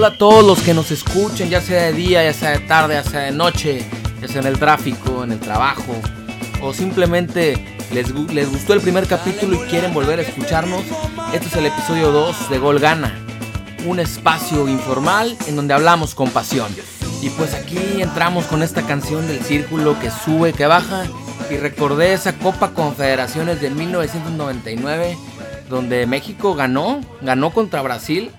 Hola a todos los que nos escuchen, ya sea de día, ya sea de tarde, ya sea de noche, ya sea en el tráfico, en el trabajo, o simplemente les, les gustó el primer capítulo y quieren volver a escucharnos. Este es el episodio 2 de Gol Gana, un espacio informal en donde hablamos con pasión. Y pues aquí entramos con esta canción del círculo que sube, que baja. Y recordé esa Copa Confederaciones de 1999 donde México ganó, ganó contra Brasil.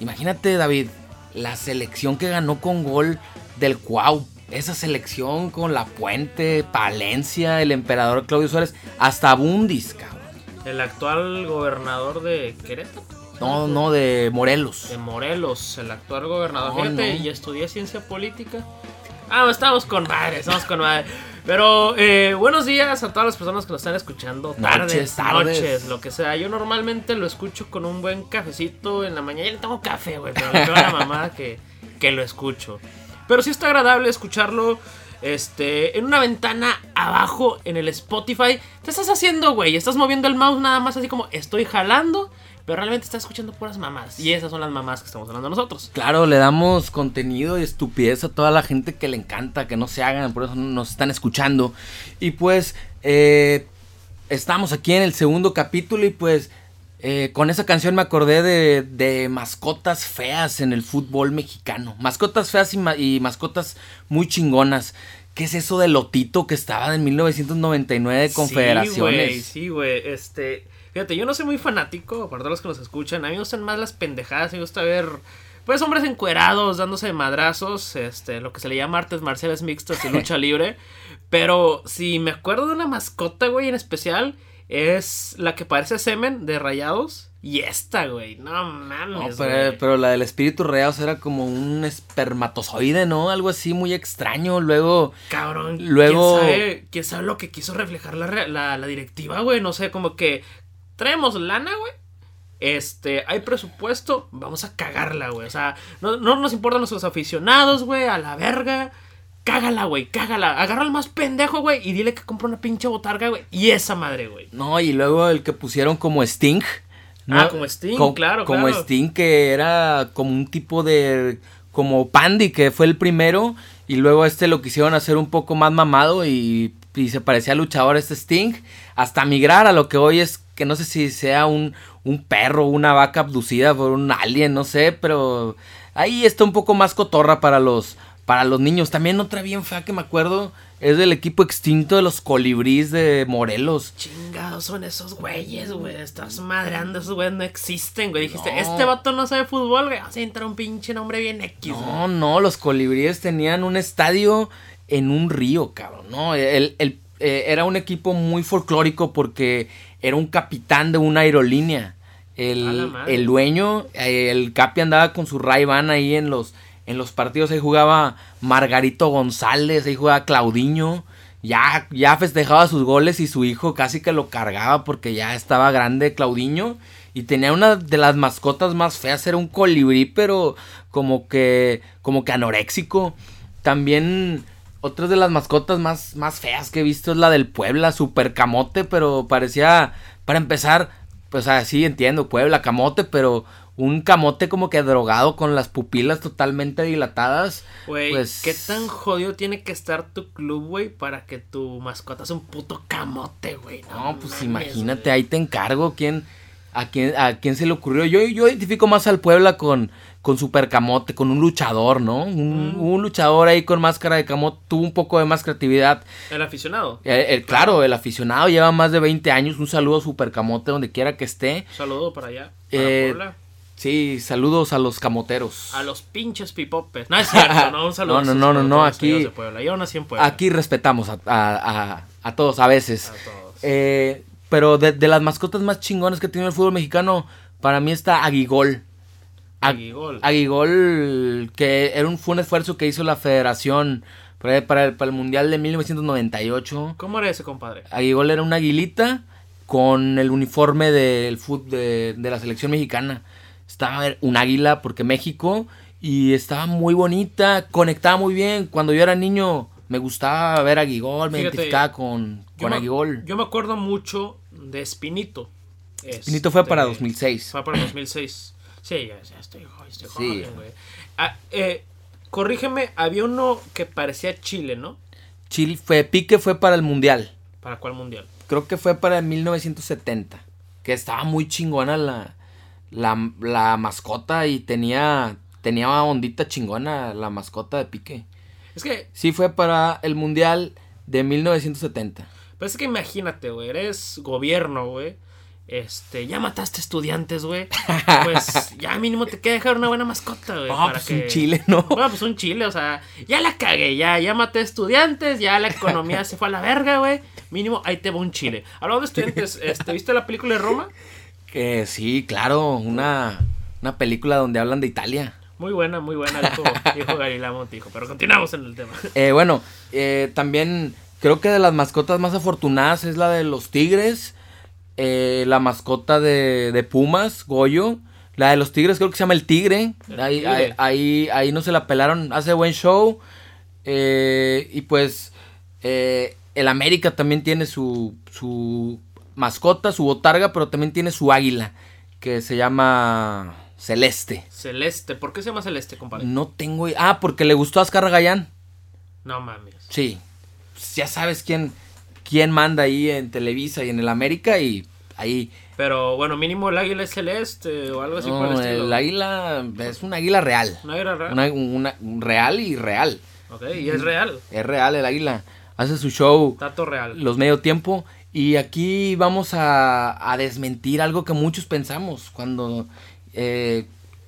Imagínate, David, la selección que ganó con gol del Cuau. Esa selección con La Puente, Palencia, el emperador Claudio Suárez, hasta Bundis, cabrón. El actual gobernador de Querétaro. No, no, de Morelos. De Morelos, el actual gobernador. Fíjate, y estudié ciencia política. Ah, estamos con madre, estamos con madre. Pero eh, buenos días a todas las personas que nos están escuchando. Tardes, tardes, noches, lo que sea. Yo normalmente lo escucho con un buen cafecito en la mañana. No tengo café, güey, pero le la mamá que, que lo escucho. Pero sí está agradable escucharlo este, en una ventana abajo en el Spotify. ¿Qué estás haciendo, güey? Estás moviendo el mouse nada más así como estoy jalando pero realmente está escuchando puras mamás. Y esas son las mamás que estamos hablando nosotros. Claro, le damos contenido y estupidez a toda la gente que le encanta, que no se hagan, por eso nos están escuchando. Y pues, eh, estamos aquí en el segundo capítulo y pues... Eh, con esa canción me acordé de, de, mascotas feas en el fútbol mexicano. Mascotas feas y, y mascotas muy chingonas. ¿Qué es eso de Lotito que estaba en 1999 de Confederaciones? Sí, güey, sí, güey. Este, Fíjate, yo no soy muy fanático, para todos los que nos escuchan. A mí me gustan más las pendejadas. Me gusta ver, pues, hombres encuerados, dándose madrazos. Este, lo que se le llama artes marciales mixtas y lucha libre. Pero si me acuerdo de una mascota, güey, en especial, es la que parece semen de rayados. Y esta, güey, no mames. pero, la del espíritu rayados era como un espermatozoide, ¿no? Algo así muy extraño. Luego. Cabrón. Luego. ¿Quién sabe, lo que quiso reflejar la, la, la directiva, güey? No sé, como que traemos lana, güey. Este, hay presupuesto, vamos a cagarla, güey. O sea, no, nos importan nuestros aficionados, güey, a la verga. Cágala, güey, cágala. Agarra al más pendejo, güey, y dile que compra una pinche botarga, güey. Y esa madre, güey. No, y luego el que pusieron como Sting. Ah, como Sting, claro, Como Sting, que era como un tipo de. Como Pandy, que fue el primero. Y luego este lo quisieron hacer un poco más mamado y, y se parecía luchador este Sting. Hasta migrar a lo que hoy es que no sé si sea un, un perro, una vaca abducida por un alien, no sé, pero ahí está un poco más cotorra para los, para los niños. También otra bien fea que me acuerdo es del equipo extinto de los colibríes de Morelos. Chingados son esos güeyes, güey. Estás madreando, esos güeyes no existen, güey. Dijiste, este vato no sabe fútbol, güey. Vamos a entrar un pinche nombre bien X. No, no, los colibríes tenían un estadio en un río, cabrón. No, el, el, eh, era un equipo muy folclórico porque era un capitán de una aerolínea. El, el dueño, eh, el Capi andaba con su Ray Ban ahí en los, en los partidos. Ahí jugaba Margarito González, ahí jugaba Claudiño. Ya, ya festejaba sus goles y su hijo casi que lo cargaba porque ya estaba grande Claudiño. Y tenía una de las mascotas más feas, era un colibrí, pero como que, como que anoréxico. También otra de las mascotas más, más feas que he visto es la del Puebla, super camote, pero parecía, para empezar, pues así entiendo, Puebla, camote, pero un camote como que drogado con las pupilas totalmente dilatadas. Güey, pues... ¿qué tan jodido tiene que estar tu club, güey, para que tu mascota sea un puto camote, güey? No, pues imagínate, ahí te encargo quién, a quién, a quién se le ocurrió. Yo, yo identifico más al Puebla con con super camote, con un luchador, ¿no? Un, mm. luchador ahí con máscara de camote, tuvo un poco de más creatividad. El aficionado. claro, el aficionado lleva más de 20 años. Un saludo super camote donde quiera que esté. Un saludo para allá. Para eh, Sí, saludos a los camoteros. A los pinches pipopes. No es cierto, no, un saludo. no, no, no, no, aquí. Aquí respetamos a, a, a, todos a veces. A todos. Eh, pero de, de, las mascotas más chingonas que tiene el fútbol mexicano, para mí está Aguigol. Aguigol. Aguigol, que era un, fue un esfuerzo que hizo la federación para, para, el, para el Mundial de 1998. ¿Cómo era ese, compadre? Aguigol era una aguilita con el uniforme del fútbol de, de, la selección mexicana. Estaba un águila porque México y estaba muy bonita, conectaba muy bien. Cuando yo era niño me gustaba ver a Aguigol, me identificaba con, con Aguigol. Yo me acuerdo mucho de Espinito. Espinito fue para 2006. Fue para 2006. Sí, ya, ya estoy, estoy joven, güey. Ah, eh, corrígeme, había uno que parecía Chile, ¿no? Chile fue, Pique fue para el Mundial. ¿Para cuál Mundial? Creo que fue para el 1970. Que estaba muy chingona la, la, la mascota y tenía, tenía una ondita chingona la mascota de Pique. Es que... Sí fue para el Mundial de 1970. Pues es que imagínate, güey, eres gobierno, güey este, ya mataste estudiantes, güey. Pues ya mínimo te queda dejar una buena mascota, güey. Ah, pues un chile, ¿no? Bueno, pues un chile, o sea, ya la cagué, ya, ya maté estudiantes, ya la economía se fue a la verga, güey. Mínimo, ahí te va un chile. Hablando de estudiantes, este, ¿viste la película de Roma? Que sí, claro, una, una película donde hablan de Italia. Muy buena, muy buena, dijo, dijo Galilea Montijo. Pero continuamos en el tema. Eh, bueno, eh, también creo que de las mascotas más afortunadas es la de los tigres eh, la mascota de, Pumas, Goyo. La de los Tigres creo que se llama el Tigre. ahí, Ahí, ahí, no se la pelaron. Hace buen show. Eh, y pues eh, el América también tiene su, su mascota, su botarga, pero también tiene su águila, que se llama Celeste. Celeste, ¿por qué se llama Celeste, compadre? No tengo... Ah, porque le gustó a Gallán. No mames. Sí. Ya sabes quién quién manda ahí en Televisa y en el América y ahí... Pero bueno, mínimo el águila es celeste o algo así por el estilo. el águila es un águila real. ¿Un águila real? Una, real y real. Ok, y es real. Es real el águila. Hace su show. Tato real. Los medio tiempo. Y aquí vamos a, a desmentir algo que muchos pensamos cuando eh,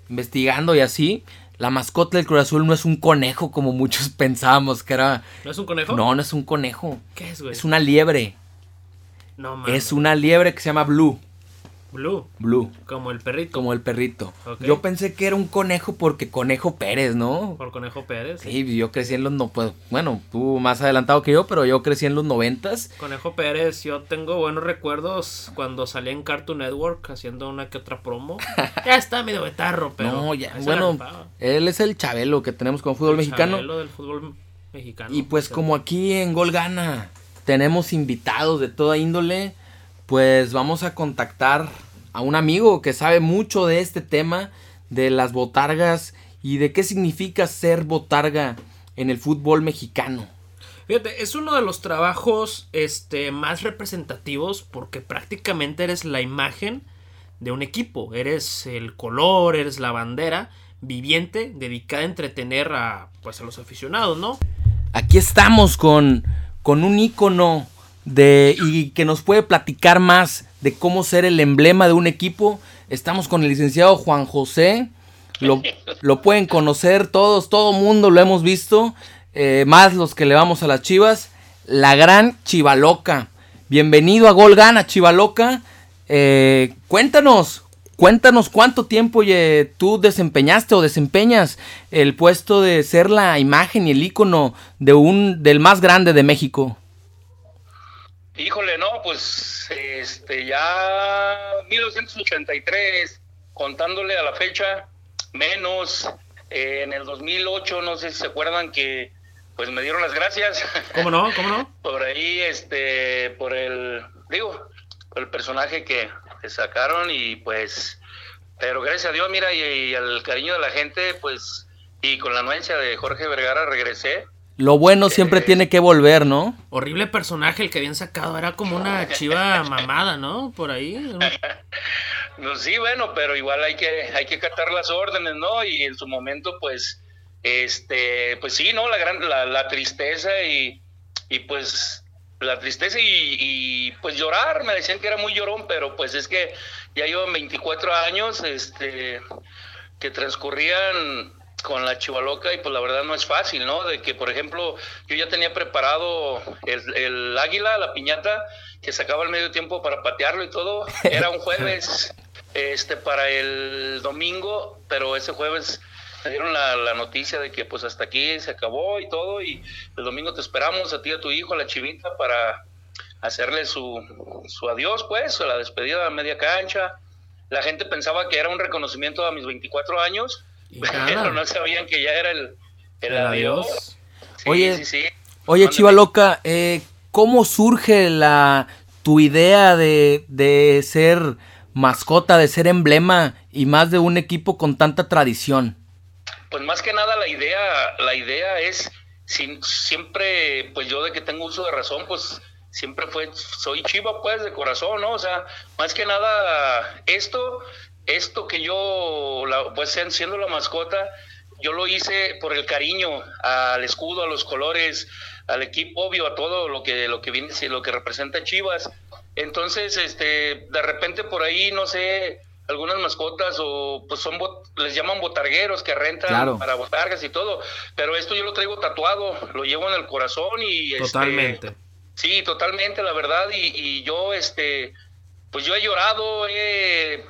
investigando y así la mascota del Cruz Azul no es un conejo como muchos pensábamos que era. ¿No es un conejo? No, no es un conejo. ¿Qué es, güey? Es una liebre. No. Es una liebre que se llama Blue. Blue. Blue. Como el perrito. Como el perrito. Yo pensé que era un conejo porque Conejo Pérez, ¿no? Por Conejo Pérez. Sí, yo crecí en los no pues, bueno, tú más adelantado que yo, pero yo crecí en los noventas. Conejo Pérez, yo tengo buenos recuerdos cuando salí en Cartoon Network haciendo una que otra promo. ya está medio betarro, pero. No, ya. Bueno, él es el Chabelo que tenemos con fútbol el mexicano. Chabelo del fútbol mexicano. Y pues como aquí en Gol Gana tenemos invitados de toda índole pues vamos a contactar a un amigo que sabe mucho de este tema, de las botargas y de qué significa ser botarga en el fútbol mexicano. Fíjate, es uno de los trabajos este, más representativos porque prácticamente eres la imagen de un equipo, eres el color, eres la bandera viviente dedicada a entretener a, pues, a los aficionados, ¿no? Aquí estamos con, con un ícono de, y que nos puede platicar más de cómo ser el emblema de un equipo. Estamos con el licenciado Juan José. Lo, lo pueden conocer todos, todo mundo lo hemos visto. Eh, más los que le vamos a las chivas. La gran Chivaloca. Bienvenido a Gol Gana, Chivaloca. Eh, cuéntanos, cuéntanos cuánto tiempo tú desempeñaste o desempeñas el puesto de ser la imagen y el icono de un, del más grande de México. Híjole, no, pues este ya 1983, contándole a la fecha, menos eh, en el 2008, no sé si se acuerdan que pues me dieron las gracias. ¿Cómo no? ¿Cómo no? por ahí, este, por el, digo, por el personaje que, sacaron y pues, pero gracias a Dios, mira, y, al cariño de la gente, pues, y con la anuencia de Jorge Vergara regresé lo bueno siempre eh, tiene que volver, ¿no? Horrible personaje el que habían sacado, era como una chiva mamada, ¿no? Por ahí. ¿no? sí, bueno, pero igual hay que hay que catar las órdenes, ¿no? Y en su momento, pues, este, pues sí, ¿no? La gran, la, la tristeza y, y pues la tristeza y, y, pues llorar, me decían que era muy llorón, pero pues es que ya llevan 24 años, este, que transcurrían con la chivaloca y pues la verdad no es fácil, ¿no? De que, por ejemplo, yo ya tenía preparado el, águila, la piñata, que sacaba el medio tiempo para patearlo y todo. Era un jueves este para el domingo, pero ese jueves dieron la, noticia de que pues hasta aquí se acabó y todo y el domingo te esperamos a ti y a tu hijo, a la chivita, para hacerle su, su adiós, pues, la despedida a media cancha. La gente pensaba que era un reconocimiento a mis 24 años, pero no sabían que ya era el, el, adiós. oye, oye Chiva Loca, eh, ¿cómo surge la tu idea de, de ser mascota, de ser emblema y más de un equipo con tanta tradición? Pues más que nada la idea, la idea es siempre, pues yo de que tengo uso de razón, pues siempre fue, soy chiva pues de corazón, ¿no? O sea, más que nada esto, esto que yo, pues siendo la mascota, yo lo hice por el cariño al escudo, a los colores, al equipo, obvio, a todo lo que, lo que viene, lo que representa Chivas. Entonces, este, de repente por ahí, no sé, algunas mascotas o pues son les llaman botargueros que rentan para botargas y todo, pero esto yo lo traigo tatuado, lo llevo en el corazón y este, totalmente. sí, totalmente la verdad y, y, yo este pues yo he llorado, he,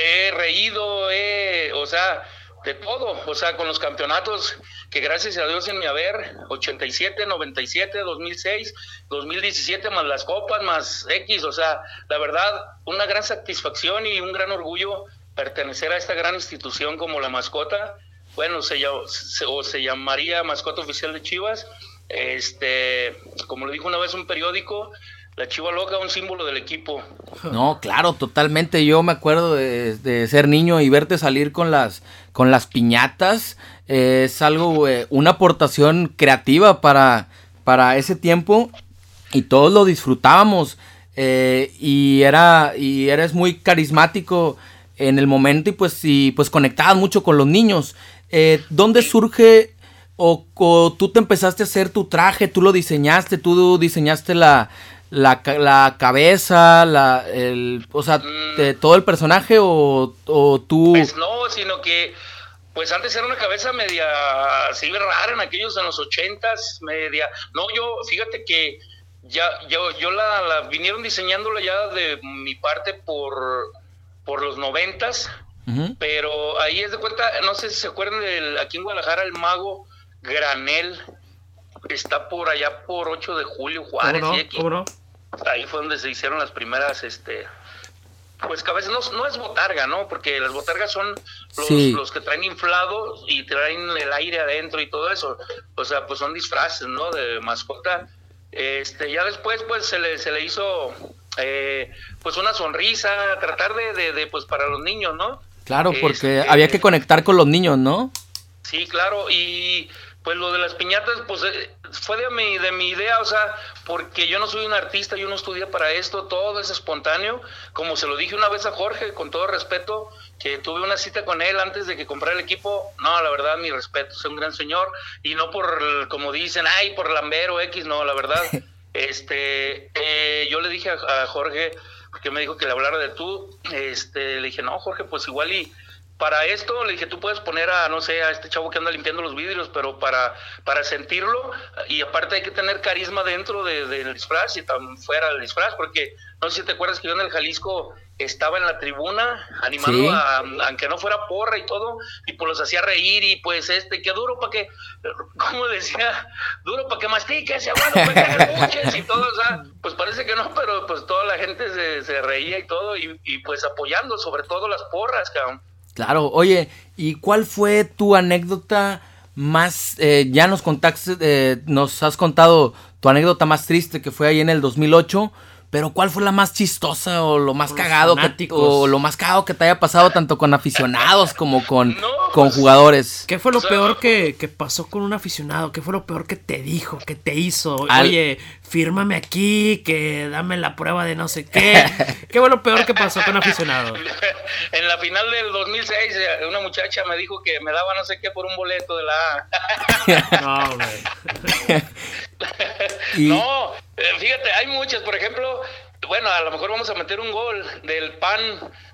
he reído, he, o sea, de todo, o sea, con los campeonatos que gracias a Dios en mi haber, 87, 97, 2006, 2017, más las copas, más X, o sea, la verdad, una gran satisfacción y un gran orgullo pertenecer a esta gran institución como la mascota, bueno, se, se, o se llamaría mascota oficial de Chivas, este, como lo dijo una vez un periódico, la chiva loca, un símbolo del equipo. No, claro, totalmente. Yo me acuerdo de, ser niño y verte salir con las, con las piñatas. es algo, una aportación creativa para, para ese tiempo y todos lo disfrutábamos. Eh, y era y eres muy carismático en el momento y pues y pues conectabas mucho con los niños. Eh, ¿Dónde surge o, o, tú te empezaste a hacer tu traje, tú lo diseñaste, tú diseñaste la, la, la cabeza, la, el, o sea, de todo el personaje o, o tú... Pues no, sino que, pues antes era una cabeza media, así rara en aquellos en los ochentas, media... No, yo, fíjate que ya, yo, yo la, la vinieron diseñándola ya de mi parte por, por los noventas, pero ahí es de cuenta, no sé si se acuerdan del, aquí en Guadalajara el mago Granel, está por allá por 8 de julio, Juárez. ¿Cómo no? Ahí fue donde se hicieron las primeras, este, pues cabezas, no, no es botarga, ¿no? Porque las botargas son los, que traen inflados y traen el aire adentro y todo eso. O sea, pues son disfraces, ¿no? De mascota. Este, ya después, pues se le, se le hizo, eh, pues una sonrisa, tratar de, de, pues para los niños, ¿no? Claro, porque este, había que conectar con los niños, ¿no? Sí, claro, y pues lo de las piñatas, pues eh, fue de mi, de mi idea, o sea, porque yo no soy un artista, yo no estudié para esto, todo es espontáneo. Como se lo dije una vez a Jorge, con todo respeto, que tuve una cita con él antes de que comprara el equipo, no, la verdad, mi respeto, es un gran señor, y no por, como dicen, ay, por Lambero X, no, la verdad. este, eh, yo le dije a, a Jorge, porque me dijo que le hablara de tú, este, le dije, no, Jorge, pues igual y para esto le dije, tú puedes poner a, no sé, a este chavo que anda limpiando los vidrios, pero para, para sentirlo, y aparte hay que tener carisma dentro del de, disfraz y también fuera del disfraz, porque no sé si te acuerdas que yo en el Jalisco estaba en la tribuna animando a, aunque no fuera porra y todo, y pues los hacía reír y pues este, que duro para que, como decía, duro para que mastiques y bueno, para que escuches y todo, o sea, pues parece que no, pero pues toda la gente se, se reía y todo, y, y pues apoyando sobre todo las porras, cabrón. Claro, oye, ¿y cuál fue tu anécdota más, eh, ya nos contaste, eh, nos has contado tu anécdota más triste que fue ahí en el 2008, pero ¿cuál fue la más chistosa o lo más cagado que, o lo más cagado que te haya pasado tanto con aficionados como con, con pues, jugadores? ¿Qué fue lo peor que, que, pasó con un aficionado? ¿Qué fue lo peor que te dijo, que te hizo? Oye, fírmame aquí, que dame la prueba de no sé qué. ¿Qué fue lo peor que pasó con aficionado? En la final del 2006, eh, una muchacha me dijo que me daba no sé qué por un boleto de la A. no, no, eh, fíjate, hay muchas, por ejemplo, bueno, a lo mejor vamos a meter un gol del pan,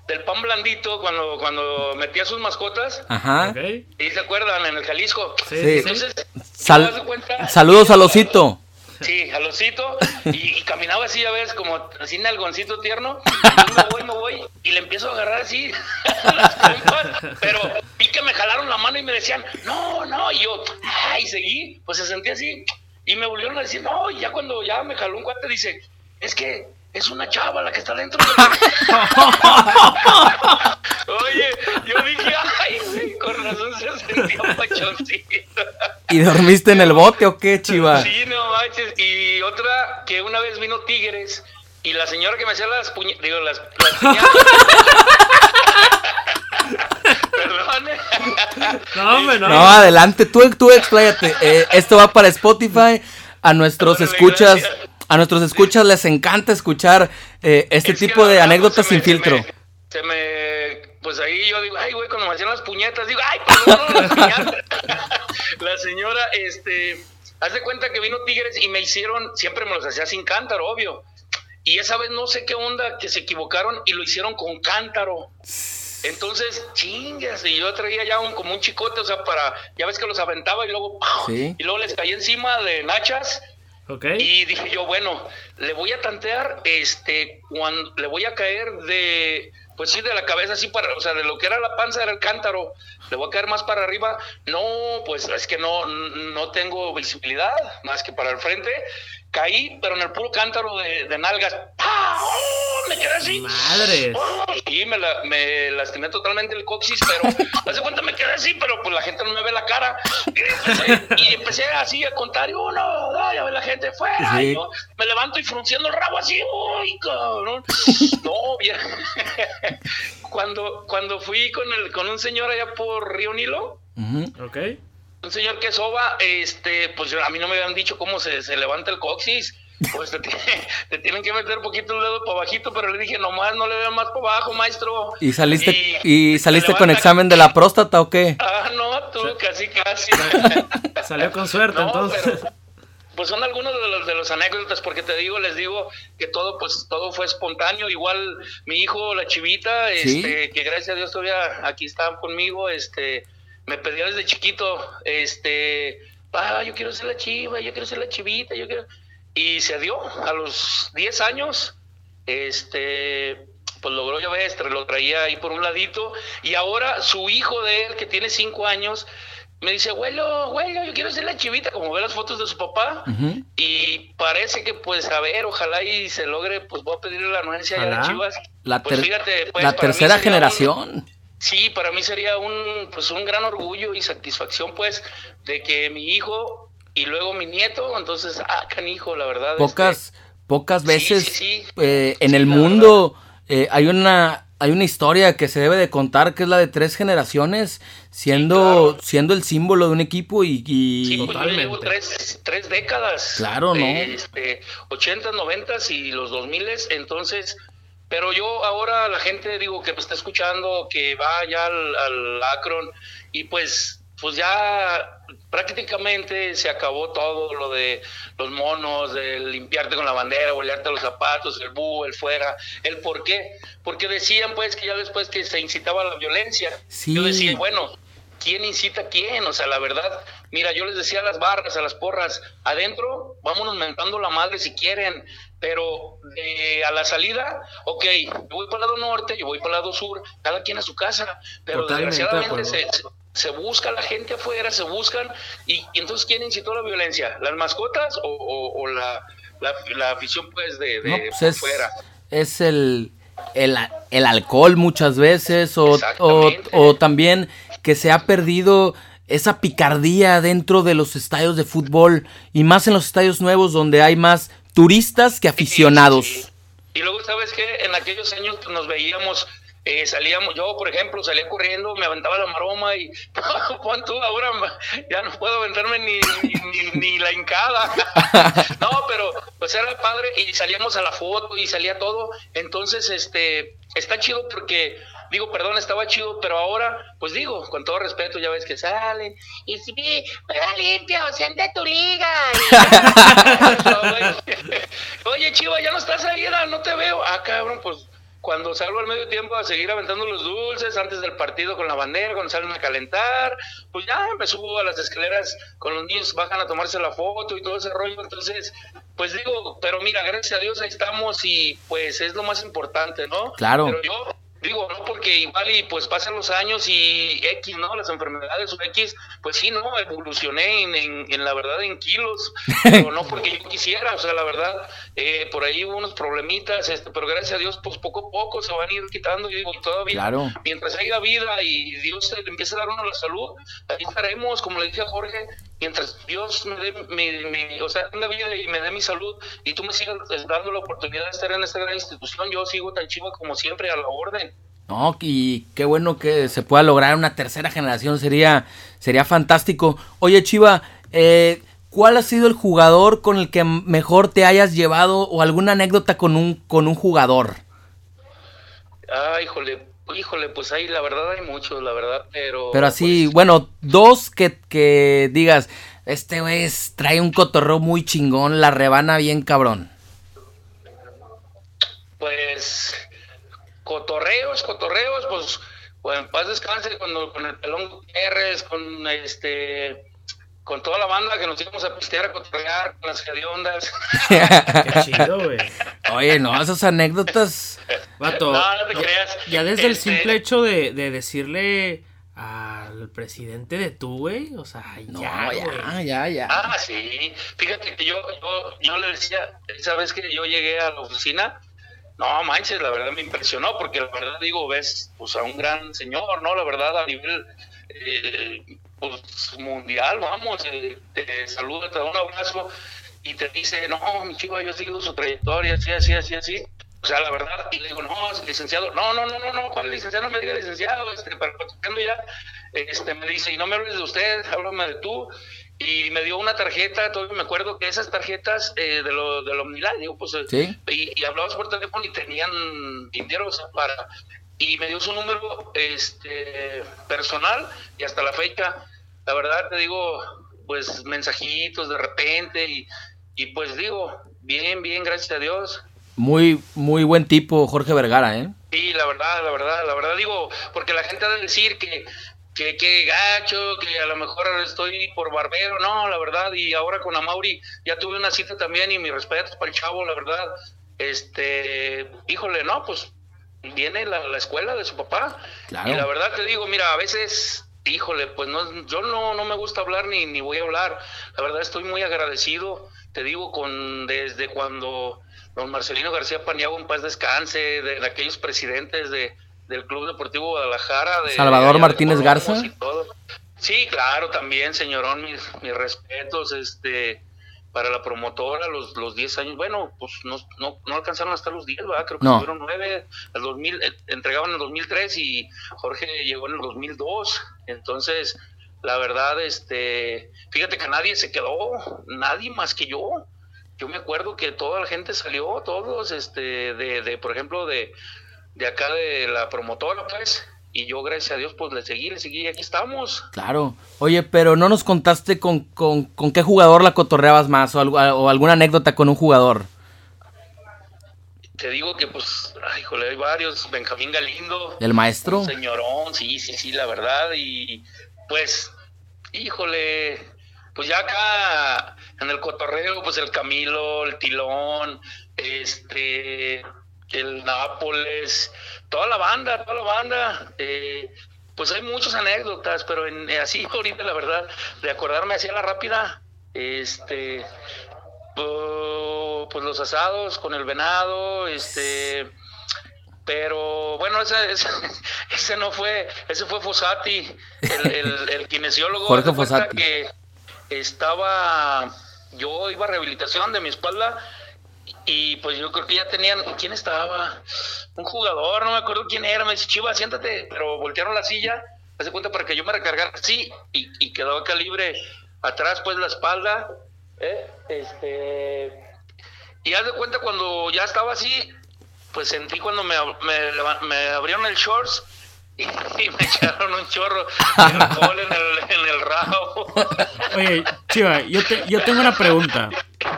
del pan blandito cuando, cuando metía sus mascotas. Ajá. ¿Y se acuerdan? En el Jalisco. Sí. Entonces, saludos al osito. Sí, al osito. Y, caminaba así, ya ves, como así en algoncito tierno. Y me voy, me voy. Y le empiezo a agarrar así Pero vi que me jalaron la mano y me decían, no, no. Y yo, ay, seguí. Pues se sentía así. Y me volvieron a decir, no, y ya cuando ya me jaló un cuate, dice, es que es una chava la que está dentro. Oye, yo dije, ay, con razón se sentía pachoncito. ¿Y dormiste en el bote o qué, chiva? Sí, no manches. Y otra, que una vez vino Tigres Y la señora que me hacía las puñetas, digo, las, las Perdón. No, no. no, adelante, tú, tú expláyate. Eh, esto va para Spotify. A nuestros escuchas, a nuestros escuchas les encanta escuchar eh, este tipo de anécdotas sin filtro. Se me, pues ahí yo digo, ay, güey, cuando me hacían las puñetas, digo, ay, perdón, la señora, este, haz de cuenta que vino Tigres y me hicieron, siempre me los hacía sin cántaro, obvio. Y esa vez no sé qué onda, que se equivocaron y lo hicieron con cántaro. Entonces, chingas, y yo traía ya un, como un chicote, o sea, para, ya ves que los aventaba y luego, y luego les caí encima de nachas. Okay. Y dije yo, bueno, le voy a tantear, este, cuando le voy a caer de, pues sí, de la cabeza así para, o sea, de lo que era la panza era el cántaro, le voy a caer más para arriba. No, pues es que no, no tengo visibilidad más que para el frente caí, pero en el puro cántaro de, nalgas. ¡Oh! Me quedé así. Madre. ¡Oh! Y me, me lastimé totalmente el coxis, pero hace cuenta me quedé así, pero pues la gente no me ve la cara. Y empecé, así a contar, y uno, dos, ya ve la gente fuera. Y yo me levanto y frunciendo el rabo así, uy, cabrón. No, bien. cuando, cuando fui con, el, con un señor allá por Río Nilo. Ok un señor que soba, este, pues a mí no me habían dicho cómo se, se levanta el coxis. Pues te, te, tienen que meter un poquito el dedo para bajito, pero le dije, nomás no le veo más para abajo, maestro. ¿Y saliste, y, saliste con examen de la próstata o qué? Ah, no, tú, casi, casi. Salió con suerte, entonces. pues son algunos de los, de los anécdotas, porque te digo, les digo que todo, pues todo fue espontáneo. Igual mi hijo, la chivita, este, que gracias a Dios todavía aquí están conmigo, este me pedía desde chiquito, este, pa, yo quiero ser la chiva, yo quiero ser la chivita, yo quiero... Y se dio. A los 10 años, este, pues logró ya ves, lo traía ahí por un ladito, y ahora su hijo de él, que tiene 5 años, me dice, abuelo, abuelo, yo quiero ser la chivita, como ve las fotos de su papá, y parece que, pues, a ver, ojalá y se logre, pues voy a pedirle la anuencia a las chivas. La, pues, pues, la tercera generación. Sí, para mí sería un, pues un gran orgullo y satisfacción, pues, de que mi hijo y luego mi nieto, entonces, ah, canijo, la verdad. Pocas, pocas veces eh, en el mundo eh, hay una hay una historia que se debe de contar que es la de tres generaciones siendo siendo el símbolo de un equipo y, sí, pues yo llevo tres, tres, décadas claro no este 80 90 y los 2000 entonces pero yo ahora la gente, digo, que me está escuchando, que va ya al, al Akron y pues, pues ya prácticamente se acabó todo lo de los monos, de limpiarte con la bandera, bolearte los zapatos, el búho, el fuera, el por qué. Porque decían pues que ya después que se incitaba a la violencia, yo decía, bueno, ¿quién incita a quién? O sea, la verdad, mira, yo les decía a las barras, a las porras, adentro, vámonos mentando la madre si quieren, pero a la salida, ok, yo voy para el lado norte, yo voy para el lado sur, cada quien a su casa, pero desgraciadamente se, se, busca la gente afuera, se buscan, y, entonces ¿quién incitó la violencia? ¿Las mascotas o, la, la, afición pues de, de pues es, Es el, el, el, alcohol muchas veces, o, o, o también que se ha perdido esa picardía dentro de los estadios de fútbol y más en los estadios nuevos donde hay más turistas que aficionados. Y luego, ¿sabes qué? En aquellos años pues, nos veíamos, eh, salíamos, yo por ejemplo, salía corriendo, me aventaba la maroma y, pon tú, ahora ya no puedo aventarme ni, ni, la hincada. no, pero pues era padre y salíamos a la foto y salía todo. Entonces, este, está chido porque digo, perdón, estaba chido, pero ahora, pues digo, con todo respeto, ya ves que salen, y si juega limpio, sean de tu liga. Oye, Chiva, ya no estás ahí, no te veo. Ah, cabrón, pues cuando salgo al medio tiempo a seguir aventando los dulces, antes del partido con la bandera, cuando salen a calentar, pues ya me subo a las escaleras con los niños, bajan a tomarse la foto y todo ese rollo. Entonces, pues digo, pero mira, gracias a Dios ahí estamos y pues es lo más importante, ¿no? Claro. Pero yo Digo, no porque igual y pues pasan los años y X, ¿no? Las enfermedades o X, pues sí, ¿no? Evolucioné en, en, la verdad en kilos, pero no porque yo quisiera, o sea, la verdad, eh, por ahí hubo unos problemitas, este, pero gracias a Dios, pues poco a poco se van a ir quitando, y digo, todavía, mientras haya vida y Dios le empiece a dar uno la salud, ahí estaremos, como le dije a Jorge, mientras Dios me dé mi, o sea, vida y me dé mi salud y tú me sigas dando la oportunidad de estar en esta gran institución, yo sigo tan chivo como siempre a la orden. No, y qué bueno que se pueda lograr una tercera generación, sería, sería fantástico. Oye, Chiva, eh, ¿cuál ha sido el jugador con el que mejor te hayas llevado o alguna anécdota con un, con un jugador? Ah, híjole, híjole, pues ahí la verdad hay muchos, la verdad, pero... Pero así, pues, bueno, dos que, que digas, este güey trae un cotorreo muy chingón, la rebana bien cabrón. Pues cotorreos, cotorreos, pues, pues en paz descanse con, con el pelón Gutiérrez, con este con toda la banda que nos íbamos a pistear a cotorrear con las hediondas. Qué chido, güey. Oye, no, esas anécdotas. Vato, no, no te creas. Ya desde el este simple hecho de, de, decirle al presidente de tú, güey, o sea, ya, ya, ya, ya. Ah, sí. Fíjate que yo, yo, yo le decía, esa vez que yo llegué a la oficina, no manches, la verdad me impresionó, porque la verdad digo, ves pues a un gran señor, ¿no? La verdad a nivel eh, pues, mundial, vamos, eh, te saluda, te da un abrazo y te dice, no, mi chico, yo he seguido su trayectoria, así, así, así, así. O sea, la verdad, y le digo, no, licenciado, no, no, no, no, no, ¿cuál licenciado? No me diga licenciado, este, pero ya, este, me dice, y no me hables de usted, háblame de tú y me dio una tarjeta, todavía me acuerdo que esas tarjetas eh, de lo de Omnilad, digo, pues, eh, y, y, hablabas por teléfono y tenían dinero para, y me dio su número este personal y hasta la fecha, la verdad te digo, pues mensajitos de repente y, y pues digo, bien, bien, gracias a Dios. Muy, muy buen tipo Jorge Vergara, ¿eh? Sí, la verdad, la verdad, la verdad digo, porque la gente ha de decir que que, que gacho, que a lo mejor estoy por barbero, no, la verdad, y ahora con Amauri ya tuve una cita también y mi respeto para el chavo, la verdad, este, híjole, no, pues viene la, la escuela de su papá, y la verdad te digo, mira, a veces, híjole, pues no, yo no, no me gusta hablar ni, ni voy a hablar, la verdad estoy muy agradecido, te digo, con desde cuando don Marcelino García Paniagua en paz descanse, de aquellos presidentes de del Club Deportivo Guadalajara. De, Salvador Martínez Garza. Sí, claro, también, señorón, mis, mis respetos, este, para la promotora, los, los 10 años, bueno, pues no, no, no alcanzaron hasta los 10, ¿verdad? Creo que fueron 9, el 2000, eh, entregaban en el 2003 y Jorge llegó en el 2002, entonces, la verdad, este, fíjate que nadie se quedó, nadie más que yo. Yo me acuerdo que toda la gente salió, todos, este, de, de por ejemplo, de, de acá de la promotora, pues. Y yo, gracias a Dios, pues le seguí, le seguí y aquí estamos. Claro. Oye, pero no nos contaste con, con, con qué jugador la cotorreabas más o, o, alguna anécdota con un jugador. Te digo que, pues, ay, híjole, hay varios. Benjamín Galindo. ¿El maestro? Señorón, sí, sí, sí, la verdad. Y pues, híjole, pues ya acá en el cotorreo, pues el Camilo, el Tilón, este el Nápoles, toda la banda, toda la banda. Eh, pues hay muchas anécdotas, pero en, eh, así ahorita la verdad, de acordarme así a la rápida, este, pues los asados con el venado, este, pero bueno, ese, ese, no fue, ese fue Fossati, el, el, el kinesiólogo. Jorge Fossati. Que estaba, yo iba a rehabilitación de mi espalda y pues yo creo que ya tenían, ¿quién estaba? Un jugador, no me acuerdo quién era, me dice, Chiva, siéntate, pero voltearon la silla, hace cuenta para que yo me recargara así, y, quedaba acá libre atrás, pues la espalda, ¿eh? este, y haz de cuenta cuando ya estaba así, pues sentí cuando me, me, abrieron el shorts, y, me echaron un chorro de alcohol en el, en el rabo. Oye, Chiva, yo, te, yo tengo una pregunta.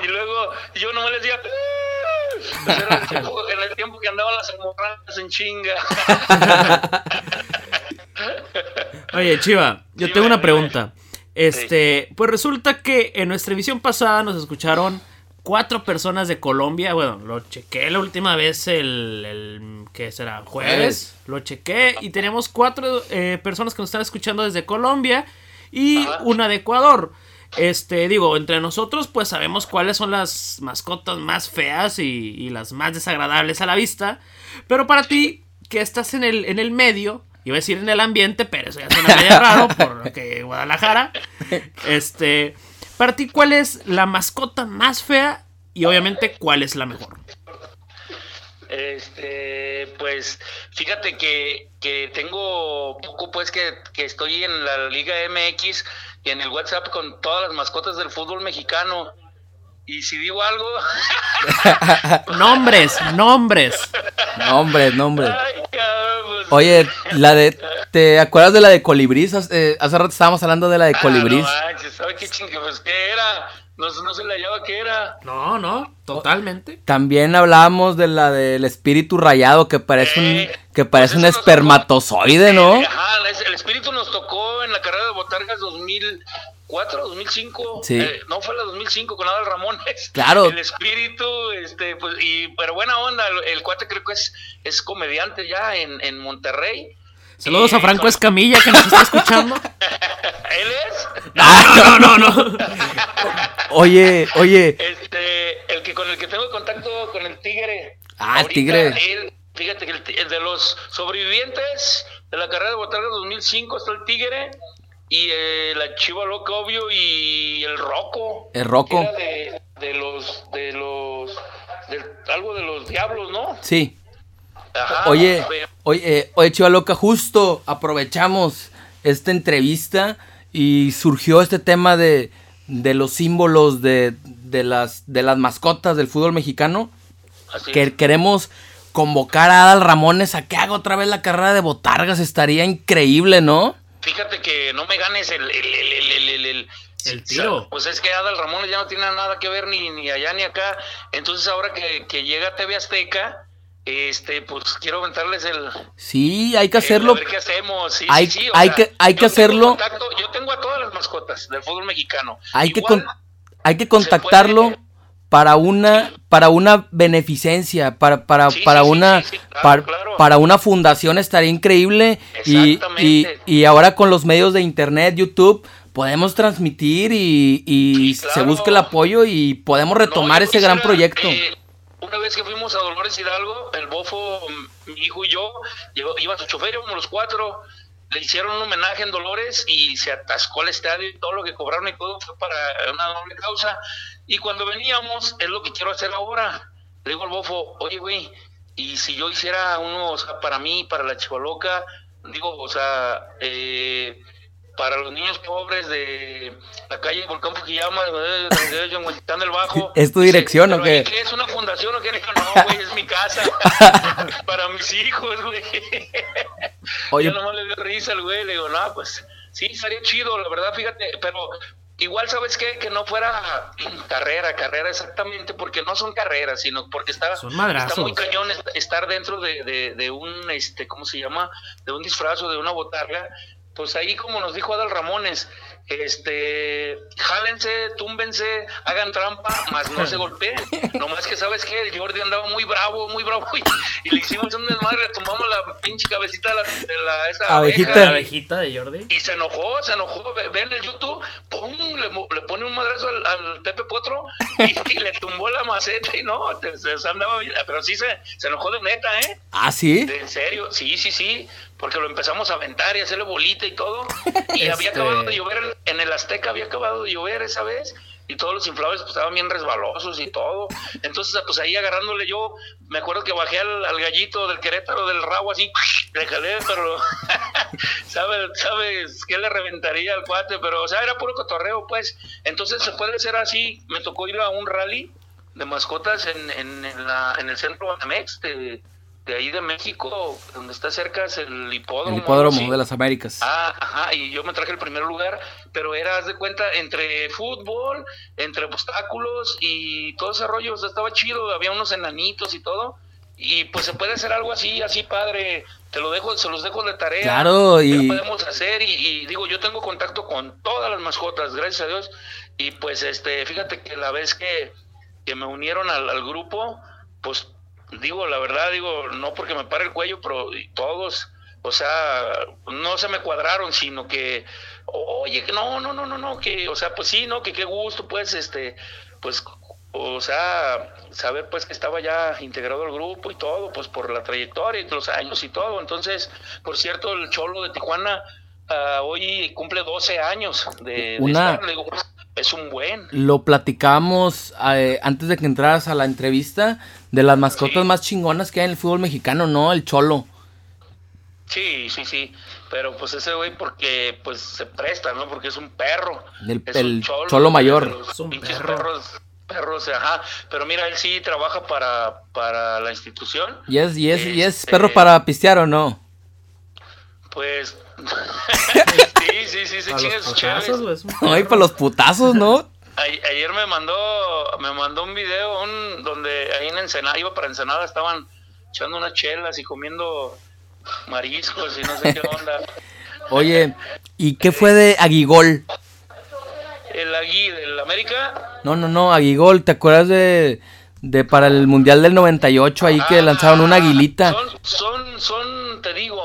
Y luego yo no me les decía, en, el tiempo, en el tiempo que andaban las hemorragias en chinga. Oye, Chiva, yo tengo una pregunta. Este, pues resulta que en nuestra emisión pasada nos escucharon cuatro personas de Colombia. Bueno, lo chequé la última vez el, el ¿qué será? Jueves. Lo chequé y tenemos cuatro eh, personas que nos están escuchando desde Colombia y una de Ecuador. Este, digo, entre nosotros pues sabemos cuáles son las mascotas más feas y, las más desagradables a la vista. Pero para ti, que estás en el, en el medio, Iba a decir en el ambiente, pero eso ya suena medio raro porque Guadalajara. Este, para ti, ¿cuál es la mascota más fea y obviamente cuál es la mejor? Este, pues fíjate que, que tengo poco pues que, que, estoy en la Liga MX y en el WhatsApp con todas las mascotas del fútbol mexicano. Y si digo algo... nombres, nombres. Nombres, nombres. Pues, Oye, la de... ¿Te acuerdas de la de Colibrís? Hace, rato estábamos hablando de la de Colibrís. Ah, no ¿sabes qué chingue? Pues qué era no, no se le hallaba qué era. No, no, totalmente. También hablábamos de la del espíritu rayado que parece un eh, que parece pues un espermatozoide, ¿no? ajá, el espíritu nos tocó en la carrera de botargas 2004, 2005. Sí. Eh, no fue la 2005 con Adal Ramones. Claro. El espíritu, este, pues, y, pero buena onda, el, cuate creo que es, es comediante ya en, en Monterrey. Saludos a Franco Escamilla que nos está escuchando. ¿Él es? No, no, no, Oye, oye. Este, el que con el que tengo contacto con el tigre. Ah, el tigre. fíjate que el, de los sobrevivientes de la carrera de Botarga 2005 está el tigre y eh, la chiva loca obvio y el roco. El roco. De, de, los de los de, algo de los diablos, ¿no? Sí. Ajá, oye, oye, eh, oye, Chiva Loca, justo aprovechamos esta entrevista y surgió este tema de, de los símbolos de, de, las, de las mascotas del fútbol mexicano. que queremos convocar a Adal Ramones a que haga otra vez la carrera de botargas. Estaría increíble, ¿no? Fíjate que no me ganes el, el, el, tiro. Pues es que Adal Ramones ya no tiene nada que ver ni, ni allá ni acá. Entonces ahora que, que llega a TV Azteca este, pues quiero aventarles el. Sí, hay que hacerlo. A ver qué hacemos. Sí, hay, sí, sí, hay que, hay que hacerlo. yo tengo a todas las mascotas del fútbol mexicano. Hay que hay que contactarlo para una para una beneficencia, para para para una para, una fundación estaría increíble y, y, y ahora con los medios de internet, YouTube podemos transmitir y, y se busca el apoyo y podemos retomar ese gran proyecto. Eh, una vez que fuimos a Dolores Hidalgo, el bofo, mi hijo y yo, iba su chofer, íbamos los cuatro, le hicieron un homenaje en Dolores y se atascó el estadio y todo lo que cobraron y todo fue para una doble causa. Y cuando veníamos, es lo que quiero hacer ahora. Le digo al bofo, oye, güey, y si yo hiciera uno, o sea, para mí, para la chivaloca, digo, o sea, eh, para los niños pobres de la calle Volcán Fujiyama, están del Bajo. ¿Es tu dirección o qué? ¿Es una fundación o qué? No, güey, es mi casa. para mis hijos, güey. Oye. Yo nomás le dio risa al güey, le digo, no, pues sí, estaría chido, la verdad, fíjate, pero igual, ¿sabes qué? Que no fuera carrera, carrera exactamente, porque no son carreras, sino porque está, está muy cañón estar dentro de, de, de, un, este, ¿cómo se llama? De un disfraz o de una botarga pues ahí como nos dijo Adal Ramones, este, jálense, túmbense, hagan trampa, más no se golpeen. Nomás que, ¿sabes qué? El Jordi andaba muy bravo, muy bravo, y, le hicimos un desmadre, tomamos la pinche cabecita de la, de la esa abejita. abejita de Jordi. Y se enojó, se enojó, ven el YouTube, pum, le, le pone un madrazo al, Pepe Potro, y, le tumbó la maceta, y no, se, andaba, pero sí se, se enojó de neta, ¿eh? ¿Ah, sí? en serio, sí, sí, sí porque lo empezamos a aventar y hacerle bolita y todo. Y había este acabado de llover, en el Azteca había acabado de llover esa vez y todos los inflables pues, estaban bien resbalosos y todo. Entonces, pues ahí agarrándole yo, me acuerdo que bajé al, gallito del Querétaro del rabo así, le jalé, pero ¿sabes, sabes qué le reventaría al cuate? Pero, o sea, era puro cotorreo, pues. Entonces, se puede ser así. Me tocó ir a un rally de mascotas en, en, la, en el centro Banamex de de ahí de México, donde está cerca es el hipódromo. El hipódromo de las Américas. Ah, ajá, y yo me traje el primer lugar, pero era, haz de cuenta, entre fútbol, entre obstáculos y todo ese rollo, o sea, estaba chido, había unos enanitos y todo, y pues se puede hacer algo así, así padre, te lo dejo, se los dejo de tarea. Claro, y... Lo podemos hacer, y, digo, yo tengo contacto con todas las mascotas, gracias a Dios, y pues, este, fíjate que la vez que, que me unieron al, al grupo, pues digo, la verdad, digo, no porque me pare el cuello, pero todos, o sea, no se me cuadraron, sino que, oye, no, no, no, no, no, que, o sea, pues sí, no, que qué gusto, pues, este, pues, o sea, saber pues que estaba ya integrado al grupo y todo, pues por la trayectoria y los años y todo. Entonces, por cierto, el Cholo de Tijuana uh, hoy cumple 12 años de, Una... de estar, pues, es un buen. Lo platicamos eh, antes de que entraras a la entrevista de las mascotas sí. más chingonas que hay en el fútbol mexicano, ¿no? El Cholo. Sí, sí, sí. Pero pues ese güey porque pues se presta, ¿no? Porque es un perro. El, el un cholo, cholo, mayor. Es un perro. Perros, perros, ajá. Pero mira, él sí trabaja para, para la institución. ¿Y es, y, es, este... ¿Y es perro para pistear o no? Pues. Sí, sí, sí, se chinga sus chaves. Ay, para los putazos, ¿no? ayer me mandó me mandó un video un, donde ahí en Ensenada, iba para Ensenada, estaban echando unas chelas y comiendo mariscos y no sé qué onda. Oye, ¿y qué fue de Aguigol? ¿El Agui del América? No, no, no, Aguigol, ¿te acuerdas de, de para el Mundial del 98 ahí que ah, lanzaron una aguilita? Son, son, son, te digo,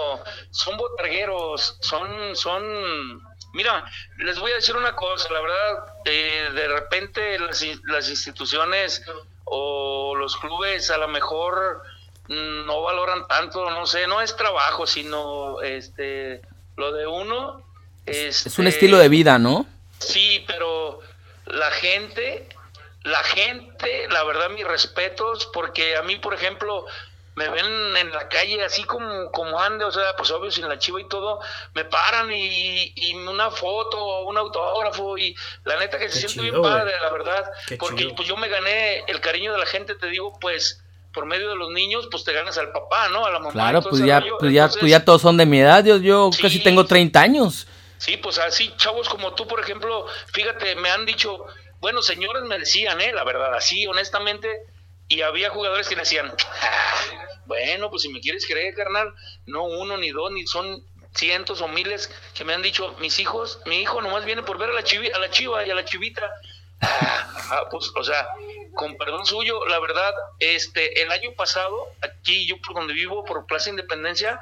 son botargueros, son, son... Mira, les voy a decir una cosa, la verdad, eh, de repente las, las instituciones o los clubes a lo mejor no valoran tanto, no sé, no es trabajo, sino este lo de uno este, es un estilo de vida, ¿no? Sí, pero la gente, la gente, la verdad mis respetos, porque a mí, por ejemplo, me ven en la calle así como, como ande, o sea, pues obvio sin la chiva y todo, me paran y, y una foto, un autógrafo y la neta que se Qué siente chido, bien padre, wey. la verdad, Qué porque chido. pues yo me gané el cariño de la gente, te digo, pues por medio de los niños, pues te ganas al papá, ¿no? A la mamá. Claro, pues ya, pues ya, Entonces, pues ya todos son de mi edad, yo, yo sí, casi tengo 30 años. Sí, pues así, chavos como tú, por ejemplo, fíjate, me han dicho, bueno, señores me decían, ¿eh? La verdad, así, honestamente, y había jugadores que me decían, ah, bueno, pues si me quieres creer, carnal, no uno, ni dos, ni son cientos o miles que me han dicho, mis hijos, mi hijo nomás viene por ver a la, chivi, a la chiva y a la chivita, Ah, pues, o sea, con perdón suyo, la verdad, este, el año pasado, aquí yo por donde vivo, por Plaza Independencia,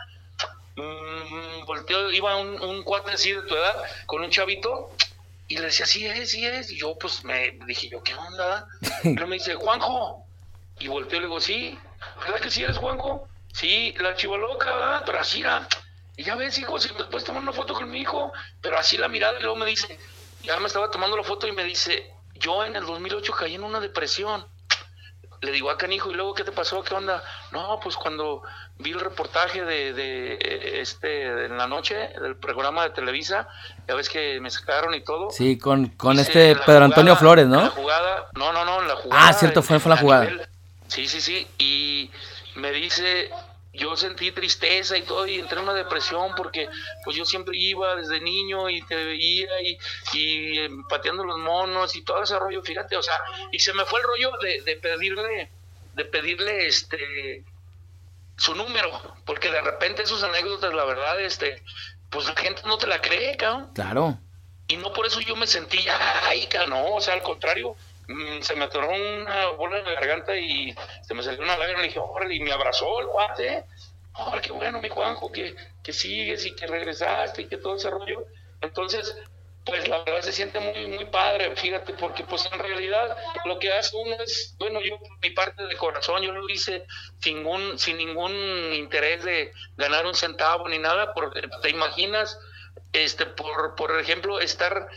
mmm, volteó, iba un, un, cuate así de tu edad, con un chavito, y le decía, sí es, sí es, y yo pues me dije, yo, ¿qué onda? Y luego me dice, Juanjo, y volteó y le digo, sí, ¿verdad que sí eres Juanjo? Sí, la chiva loca, ¿verdad? Pero así era, y ya ves, hijo, si me puedes tomar una foto con mi hijo, pero así la mirada, y luego me dice, ya me estaba tomando la foto y me dice, yo en el 2008 caí en una depresión. Le digo a Canijo, ¿y luego qué te pasó? ¿Qué onda? No, pues cuando vi el reportaje de, de este en la noche del programa de Televisa, ya ves que me sacaron y todo. Sí, con, con este Pedro jugada, Antonio Flores, ¿no? La jugada, no, no, no, la jugada. Ah, cierto, fue, fue la jugada. Nivel, sí, sí, sí. Y me dice, yo sentí tristeza y todo y entré en una depresión porque pues yo siempre iba desde niño y te veía y, y eh, pateando los monos y todo ese rollo, fíjate, o sea, y se me fue el rollo de, de pedirle, de pedirle este su número, porque de repente sus anécdotas, la verdad, este, pues la gente no te la cree, cabrón. Claro. Y no por eso yo me sentí, ay, cabrón, no, o sea, al contrario, se me atoró una bola en la garganta y se me salió una lágrima le dije, órale, y me abrazó el cuate, órale, qué bueno, mi Juanjo, que, que sigues y que regresaste y que todo ese rollo. Entonces, pues la verdad se siente muy, muy padre, fíjate, porque pues en realidad lo que hace uno es, bueno, yo por mi parte de corazón, yo lo hice sin, un, sin ningún interés de ganar un centavo ni nada, porque te imaginas, este, por, por ejemplo, estar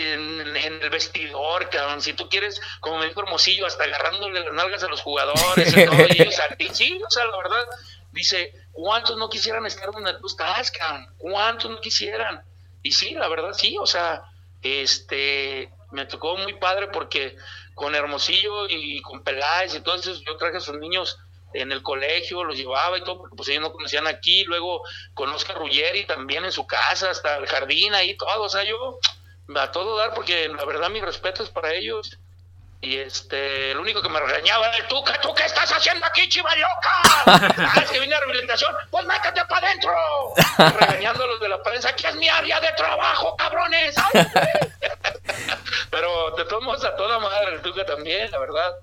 en, en, el vestidor, cabrón. Si tú quieres, como me dijo Hermosillo, hasta agarrándole las nalgas a los jugadores y todo, y ellos a ti, sí, o sea, la verdad, dice, ¿cuántos no quisieran estar donde tú estás, cabrón? ¿Cuántos no quisieran? Y sí, la verdad, sí, o sea, este, me tocó muy padre porque con Hermosillo y con Peláez y todo eso, yo traje a sus niños en el colegio, los llevaba y todo, porque pues ellos no conocían aquí, luego con Oscar Ruggeri también en su casa, hasta el jardín ahí, todo, o sea, yo a todo dar porque la verdad mi respeto es para ellos. Y este el único que me regañaba era tú, ¿tú qué estás haciendo aquí, chiva loca? ah, es que vine a rehabilitación, pues métete para adentro regañando a los de la prensa, aquí es mi área de trabajo, cabrones pero de todos modos a toda madre el Tuca también, la verdad.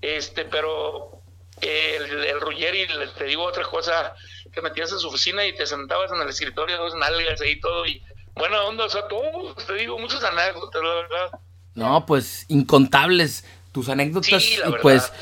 Este, pero el, el Ruggeri, te digo otra cosa, te metías en su oficina y te sentabas en el escritorio dos nalgas y todo y buena onda, o sea, todo, te digo, muchas anécdotas, la verdad. No, pues incontables. tus anécdotas y pues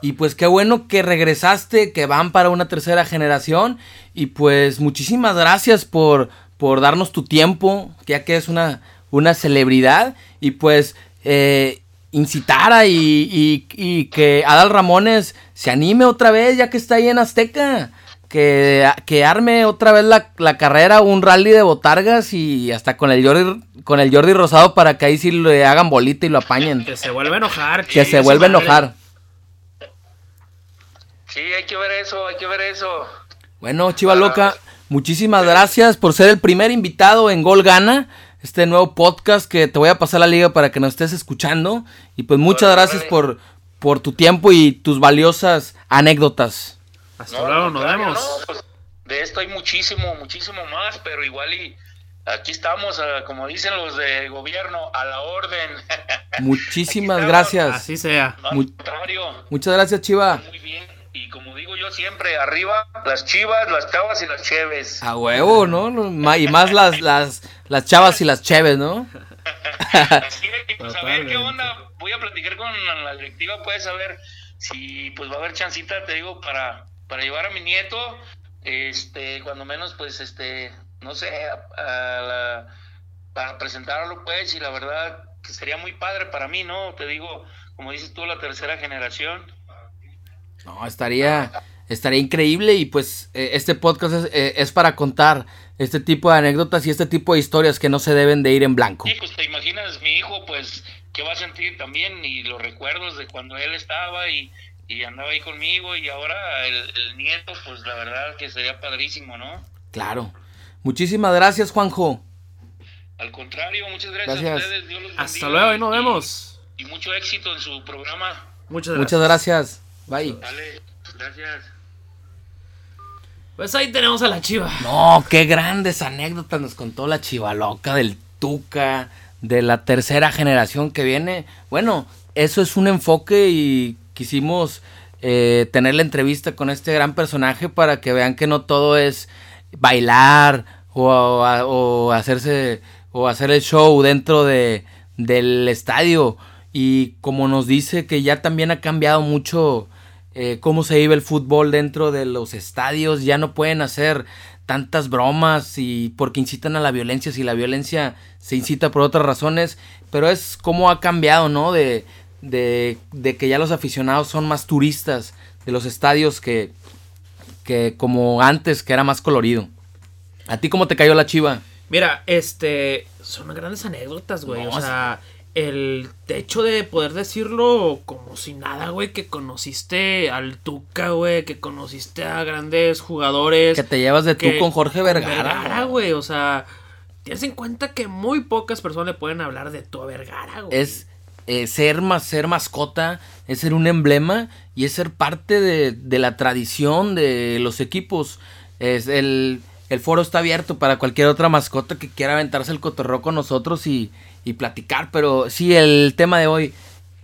y pues qué bueno que regresaste, que van para una tercera generación y pues muchísimas gracias por por darnos tu tiempo, ya que es una una celebridad y pues eh, incitara y, y, que Adal Ramones se anime otra vez ya que está ahí en Azteca. Que, que arme otra vez la, la, carrera, un rally de botargas y hasta con el Jordi, con el Jordi Rosado para que ahí sí le hagan bolita y lo apañen. Que se vuelva a enojar. Que se vuelva a enojar. Sí, hay que ver eso, hay que ver eso. Bueno, Chiva Loca, muchísimas gracias por ser el primer invitado en Gol Gana este nuevo podcast que te voy a pasar la liga para que nos estés escuchando. Y pues muchas gracias por, por tu tiempo y tus valiosas anécdotas. Hasta luego, nos vemos. Pues, de esto hay muchísimo, muchísimo más, pero igual y aquí estamos, como dicen los de gobierno, a la orden. Muchísimas gracias. Así sea. muchas gracias, Chiva. Muy bien. Y como digo yo siempre, arriba las chivas, las chavas y las cheves. A huevo, ¿no? Y más las, las, las chavas y las cheves, ¿no? Así que, pues, a ver qué onda. Voy a platicar con la directiva, puedes saber si pues va a haber chancita, te digo, para, para llevar a mi nieto. Este, cuando menos, pues, este, no sé, para presentarlo, pues, y la verdad que sería muy padre para mí, ¿no? Te digo, como dices tú, la tercera generación no, estaría, estaría increíble y pues eh, este podcast eh, es, para contar este tipo de anécdotas y este tipo de historias que no se deben de ir en blanco. Sí, pues te imaginas mi hijo, pues, que va a sentir también y los recuerdos de cuando él estaba y, andaba ahí conmigo y ahora el, nieto, pues la verdad que sería padrísimo, ¿no? Claro. Muchísimas gracias, Juanjo. Al contrario, muchas gracias, a ustedes. Dios los Hasta luego y nos vemos. Y, mucho éxito en su programa. Muchas gracias. Muchas gracias. Bye. Dale, gracias. Pues ahí tenemos a la chiva. No, qué grandes anécdotas nos contó la chiva loca del Tuca, de la tercera generación que viene. Bueno, eso es un enfoque y quisimos eh, tener la entrevista con este gran personaje para que vean que no todo es bailar o, hacerse o hacer el show dentro de, del estadio. Y como nos dice que ya también ha cambiado mucho eh, cómo se vive el fútbol dentro de los estadios, ya no pueden hacer tantas bromas y porque incitan a la violencia, si la violencia se incita por otras razones, pero es como ha cambiado, ¿no? De, de, de que ya los aficionados son más turistas de los estadios que, que como antes, que era más colorido. ¿A ti cómo te cayó la chiva? Mira, este, son grandes anécdotas, güey. o sea, el hecho de poder decirlo como si nada, güey, que conociste al Tuca, güey, que conociste a grandes jugadores. Que te llevas de tú con Jorge Vergara. Vergara, güey, o sea, tienes en cuenta que muy pocas personas le pueden hablar de tu Vergara, güey. Es eh, ser, más, ser mascota, es ser un emblema y es ser parte de, de la tradición de los equipos. El, el foro está abierto para cualquier otra mascota que quiera aventarse el cotorreo con nosotros y y platicar, pero sí, el tema de hoy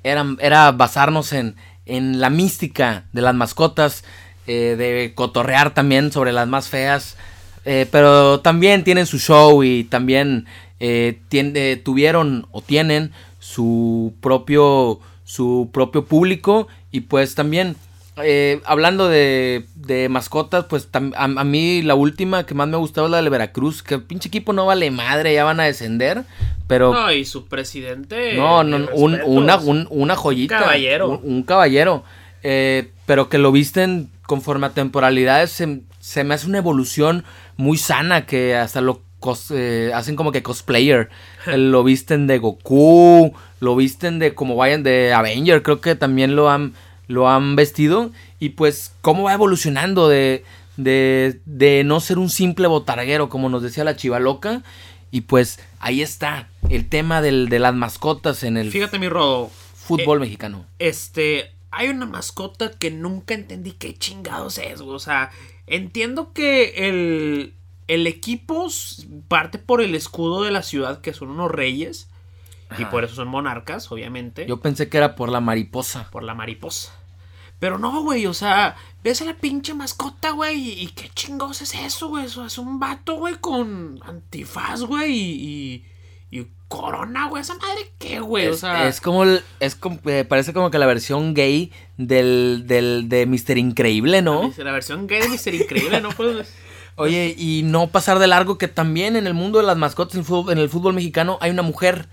era, era basarnos en, en la mística de las mascotas, eh, de cotorrear también sobre las más feas, eh, pero también tienen su show y también eh, tuvieron o tienen su propio, su propio público y pues también eh, hablando de, de, mascotas, pues a, mí la última que más me gustaba es la de Veracruz, que el pinche equipo no vale madre, ya van a descender, pero... No, y su presidente... No, no, un, una, una joyita. Un caballero. Un, caballero. Eh, pero que lo visten conforme a temporalidades, se, me hace una evolución muy sana, que hasta lo eh, hacen como que cosplayer. lo visten de Goku, lo visten de como vayan de Avenger, creo que también lo han lo han vestido. Y pues cómo va evolucionando de, de, de no ser un simple botarguero como nos decía la chiva loca. Y pues ahí está el tema del, de las mascotas en el fíjate mi rodo fútbol eh, mexicano. este hay una mascota que nunca entendí qué chingados es o sea entiendo que el el equipo parte por el escudo de la ciudad que son unos reyes y por eso son monarcas, obviamente. Yo pensé que era por la mariposa. Por la mariposa. Pero no, güey, o sea, ves a la pinche mascota, güey, y, qué chingos es eso, güey. Eso es un vato, güey, con antifaz, güey, y, Y Corona, güey, esa madre qué, güey. Es, o sea... es como, es como, eh, parece como que la versión gay del, del de Mister Increíble, ¿no? La, versión gay de Mister Increíble, ¿no? Pues... Oye, y no pasar de largo que también en el mundo de las mascotas en el fútbol, en el fútbol mexicano hay una mujer.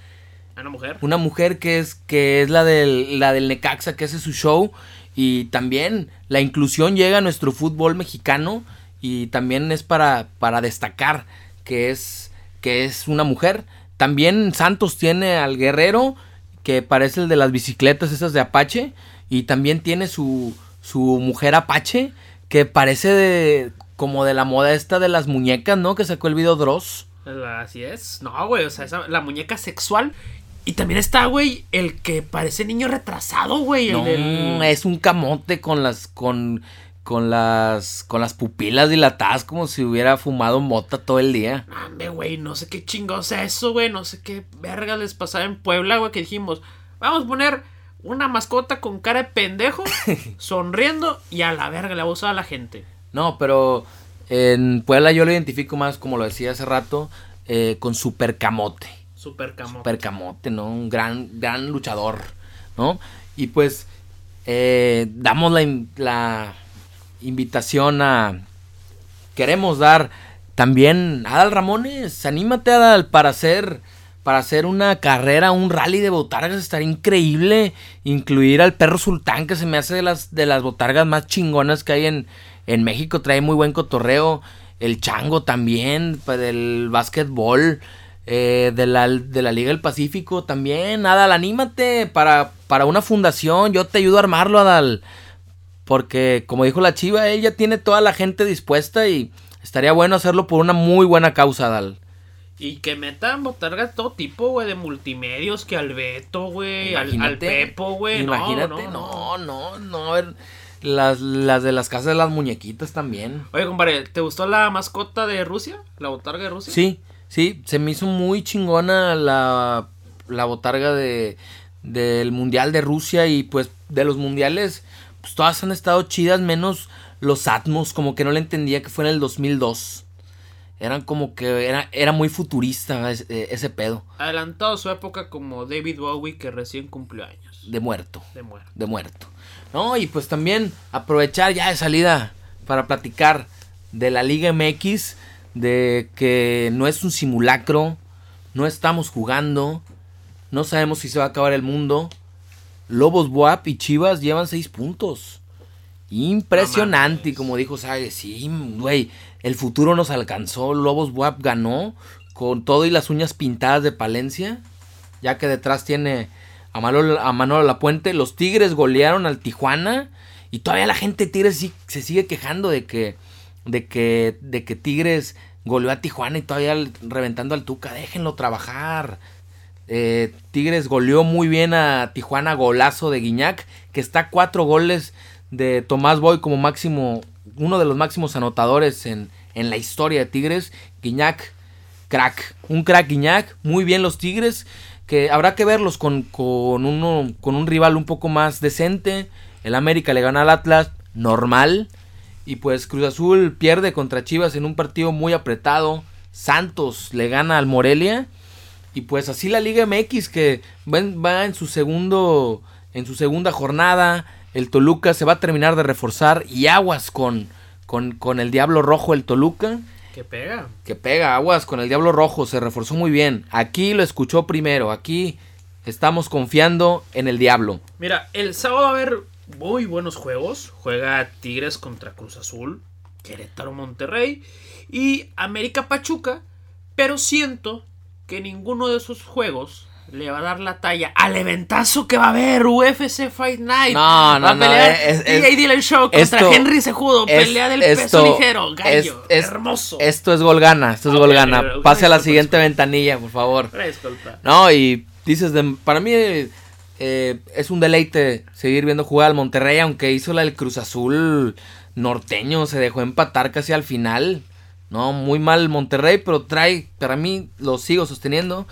¿Una mujer? Una mujer que es, que es la, del, la del Necaxa, que hace su show. Y también la inclusión llega a nuestro fútbol mexicano. Y también es para, para destacar que es, que es una mujer. También Santos tiene al guerrero, que parece el de las bicicletas esas de Apache. Y también tiene su, su mujer Apache, que parece de, como de la moda esta de las muñecas, ¿no? Que sacó el video Dross. Así es. No, güey, o sea, esa, la muñeca sexual. Y también está, güey, el que parece niño retrasado, güey. No, es un camote con las, con, con las, con las pupilas dilatadas como si hubiera fumado mota todo el día. Ande, güey, no sé qué chingados es eso, güey. No sé qué verga les pasaba en Puebla, güey, que dijimos, vamos a poner una mascota con cara de pendejo, sonriendo y a la verga le va a la gente. No, pero en Puebla yo lo identifico más, como lo decía hace rato, eh, con Super Camote. Super Camote. Super Camote, ¿no? Un gran, gran luchador, ¿no? Y pues eh, damos la, la invitación a... Queremos dar también Adal Ramones, anímate Adal para hacer para hacer una carrera, un rally de botargas, estaría increíble incluir al perro sultán que se me hace de las de las botargas más chingonas que hay en, en México trae muy buen cotorreo. El chango también, del básquetbol, eh, de, la, de la Liga del Pacífico también. Adal, anímate para, para una fundación. Yo te ayudo a armarlo, Adal. Porque, como dijo la chiva, ella tiene toda la gente dispuesta y estaría bueno hacerlo por una muy buena causa, Adal. Y que metan botargas todo tipo, güey, de multimedios, que al Beto, güey, al, al, Pepo, güey. Imagínate, no, no, no, no, a ver, las, las de las casas de las muñequitas también. Oye, compadre, ¿te gustó la mascota de Rusia? ¿La botarga de Rusia? Sí, sí, se me hizo muy chingona la, la botarga de, del Mundial de Rusia y pues de los mundiales, pues todas han estado chidas menos los Atmos, como que no le entendía que fue en el 2002. Eran como que era, era muy futurista ese, ese pedo. Adelantado su época como David Bowie que recién cumplió años. De muerto. De muerto. De muerto. ¿No? Y pues también aprovechar ya de salida para platicar de la Liga MX, de que no es un simulacro, no estamos jugando, no sabemos si se va a acabar el mundo. Lobos Buap y Chivas llevan seis puntos. Impresionante, como dijo Sage, sí, güey, el futuro nos alcanzó. Lobos Buap ganó con todo y las uñas pintadas de Palencia, ya que detrás tiene a Manolo, a Manolo Lapuente. Los Tigres golearon al Tijuana. Y todavía la gente de Tigres se sigue quejando de que, de que, de que Tigres goleó a Tijuana y todavía reventando al Tuca. Déjenlo trabajar. Eh, Tigres goleó muy bien a Tijuana, golazo de Guiñac, que está cuatro goles de Tomás Boy como máximo, uno de los máximos anotadores en, en la historia de Tigres. Guiñac, crack, un crack Guiñac, muy bien los Tigres que habrá que verlos con, con, uno, con un rival un poco más decente. El América le gana al Atlas, normal. Y pues Cruz Azul pierde contra Chivas en un partido muy apretado. Santos le gana al Morelia. Y pues así la Liga MX que va en su segundo en su segunda jornada. El Toluca se va a terminar de reforzar y aguas con, con, con el Diablo Rojo el Toluca. Que pega. Que pega, aguas con el Diablo Rojo, se reforzó muy bien. Aquí lo escuchó primero, aquí estamos confiando en el Diablo. Mira, el sábado va a haber muy buenos juegos. Juega Tigres contra Cruz Azul, Querétaro Monterrey y América Pachuca. Pero siento que ninguno de esos juegos le va a dar la talla al eventazo que va a haber UFC Fight Night. No, no, va a pelear es, es, Show contra esto, Henry Sejudo, pelea del esto, peso ligero, gallo, es, hermoso. Esto es Golgana, esto es Golgana. Pase a la siguiente ventanilla, por favor. No, y dices, de, para mí eh, es un deleite seguir viendo jugar al Monterrey, aunque hizo la del Cruz Azul norteño, se dejó empatar casi al final. No, muy mal Monterrey, pero trae, para mí, lo sigo sosteniendo,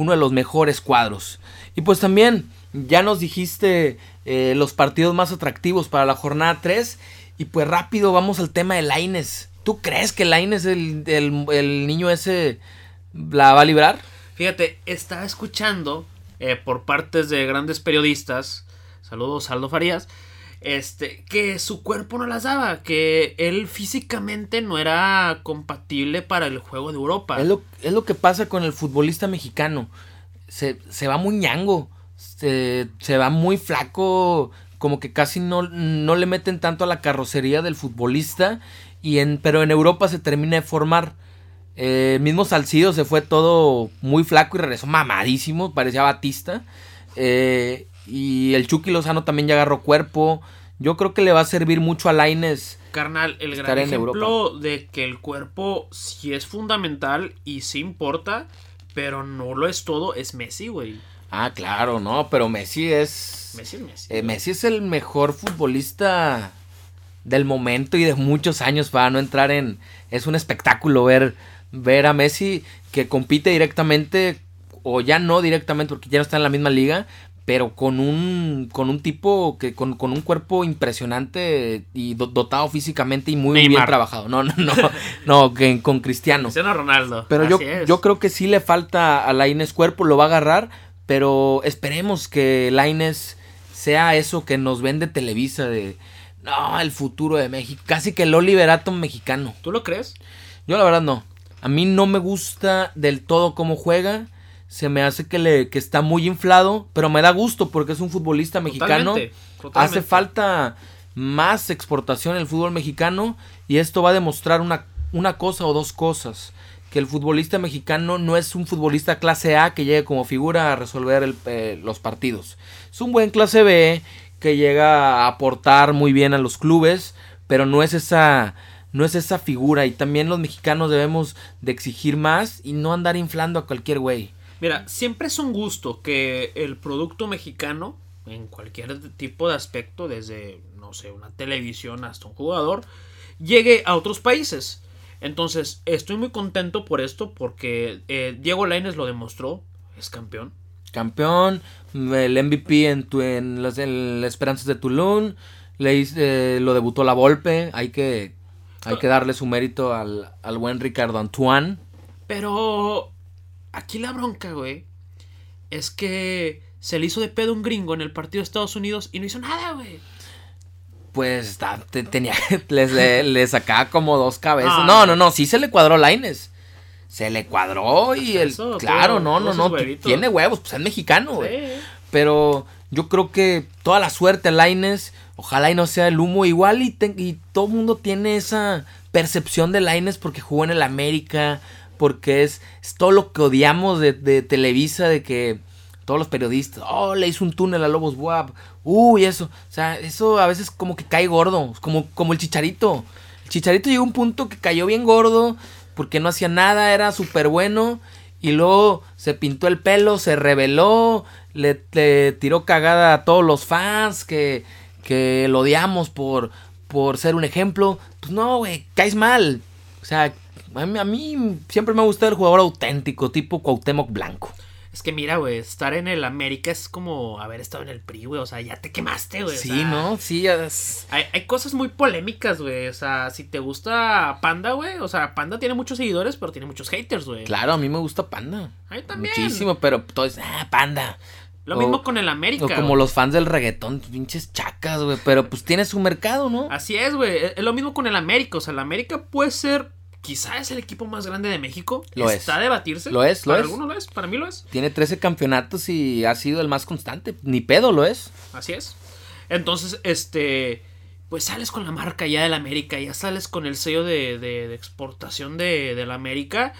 uno de los mejores cuadros. Y pues también ya nos dijiste eh, los partidos más atractivos para la jornada 3. Y pues rápido vamos al tema de Laines. ¿Tú crees que Laines, el, el, el niño ese, la va a librar? Fíjate, estaba escuchando eh, por partes de grandes periodistas, saludos Aldo Farías, este, que su cuerpo no las daba, que él físicamente no era compatible para el juego de Europa. Es lo, es lo que pasa con el futbolista mexicano. Se, se va muy ñango, se, se, va muy flaco, como que casi no, no le meten tanto a la carrocería del futbolista, y en, pero en Europa se termina de formar. Eh, mismo Salcido se fue todo muy flaco y regresó mamadísimo, parecía Batista. Eh, y el Chucky Lozano también ya agarró cuerpo. Yo creo que le va a servir mucho a Laines. Carnal, el gran ejemplo de que el cuerpo sí es fundamental y sí importa, pero no lo es todo, es Messi, güey. Ah, claro, no, pero Messi es. Messi es Messi. Eh, Messi es el mejor futbolista del momento y de muchos años para no entrar en. Es un espectáculo ver, ver a Messi que compite directamente, o ya no directamente porque ya no está en la misma liga, pero con un con un tipo que con, un cuerpo impresionante y dotado físicamente y muy bien trabajado. No, no, no, no, que, con Cristiano. Cristiano Ronaldo. Pero yo, yo creo que sí le falta a Laines cuerpo, lo va a agarrar, pero esperemos que Laines sea eso que nos vende Televisa de no, el futuro de México, casi que el Oliverato mexicano. ¿Tú lo crees? Yo la verdad no. A mí no me gusta del todo cómo juega se me hace que, le, que está muy inflado, pero me da gusto porque es un futbolista mexicano. Hace falta más exportación en el fútbol mexicano y esto va a demostrar una, una cosa o dos cosas. Que el futbolista mexicano no es un futbolista clase A que llegue como figura a resolver eh, los partidos. Es un buen clase B que llega a aportar muy bien a los clubes, pero no es esa no es esa figura y también los mexicanos debemos de exigir más y no andar inflando a cualquier güey. Mira, siempre es un gusto que el producto mexicano, en cualquier tipo de aspecto, desde, no sé, una televisión hasta un jugador, llegue a otros países. Entonces, estoy muy contento por esto, porque eh, Diego Lainez lo demostró, es campeón. Campeón, el MVP en, tu, en, las, Esperanzas de Tulum, le, eh, lo debutó la Volpe, hay que, hay que darle su mérito al, al buen Ricardo Antoine. Pero Aquí la bronca, güey, es que se le hizo de pedo un gringo en el partido de Estados Unidos y no hizo nada, güey. Pues tenía, le, le, sacaba como dos cabezas. Ah. no, no, no, sí se le cuadró Laines. Se le cuadró y el. claro, no, no, no. Tiene huevos, pues es mexicano, güey. Pero yo creo que toda la suerte a Laines. Ojalá y no sea el humo igual y, y todo el mundo tiene esa percepción de Laines porque jugó en el América, porque es, todo lo que odiamos de, Televisa, de que todos los periodistas, oh, le hizo un túnel a Lobos Buap, uy, eso, o sea, eso a veces como que cae gordo, como, como el Chicharito. El Chicharito llegó a un punto que cayó bien gordo, porque no hacía nada, era súper bueno, y luego se pintó el pelo, se rebeló, le, tiró cagada a todos los fans que, que lo odiamos por, por ser un ejemplo. Pues no, güey, caes mal. O sea, a mí, siempre me ha gustado el jugador auténtico, tipo Cuauhtémoc Blanco. Es que mira, güey, estar en el América es como haber estado en el PRI, güey. O sea, ya te quemaste, güey. Sí, ¿no? Sí, hay, hay, cosas muy polémicas, güey. O sea, si te gusta Panda, güey. O sea, Panda tiene muchos seguidores, pero tiene muchos haters, güey. Claro, a mí me gusta Panda. A mí también. Muchísimo, pero todo es, ah, Panda. Lo mismo con el América. O como los fans del reggaetón, pinches chacas, güey. Pero pues tiene su mercado, ¿no? Así es, güey. Es lo mismo con el América. O sea, el América puede ser quizá es el equipo más grande de México. Lo Está a debatirse. Lo es, lo para algunos lo es, para mí lo es. Tiene 13 campeonatos y ha sido el más constante. Ni pedo lo es. Así es. Entonces, este. Pues sales con la marca ya del América, ya sales con el sello de, de, exportación de, la América.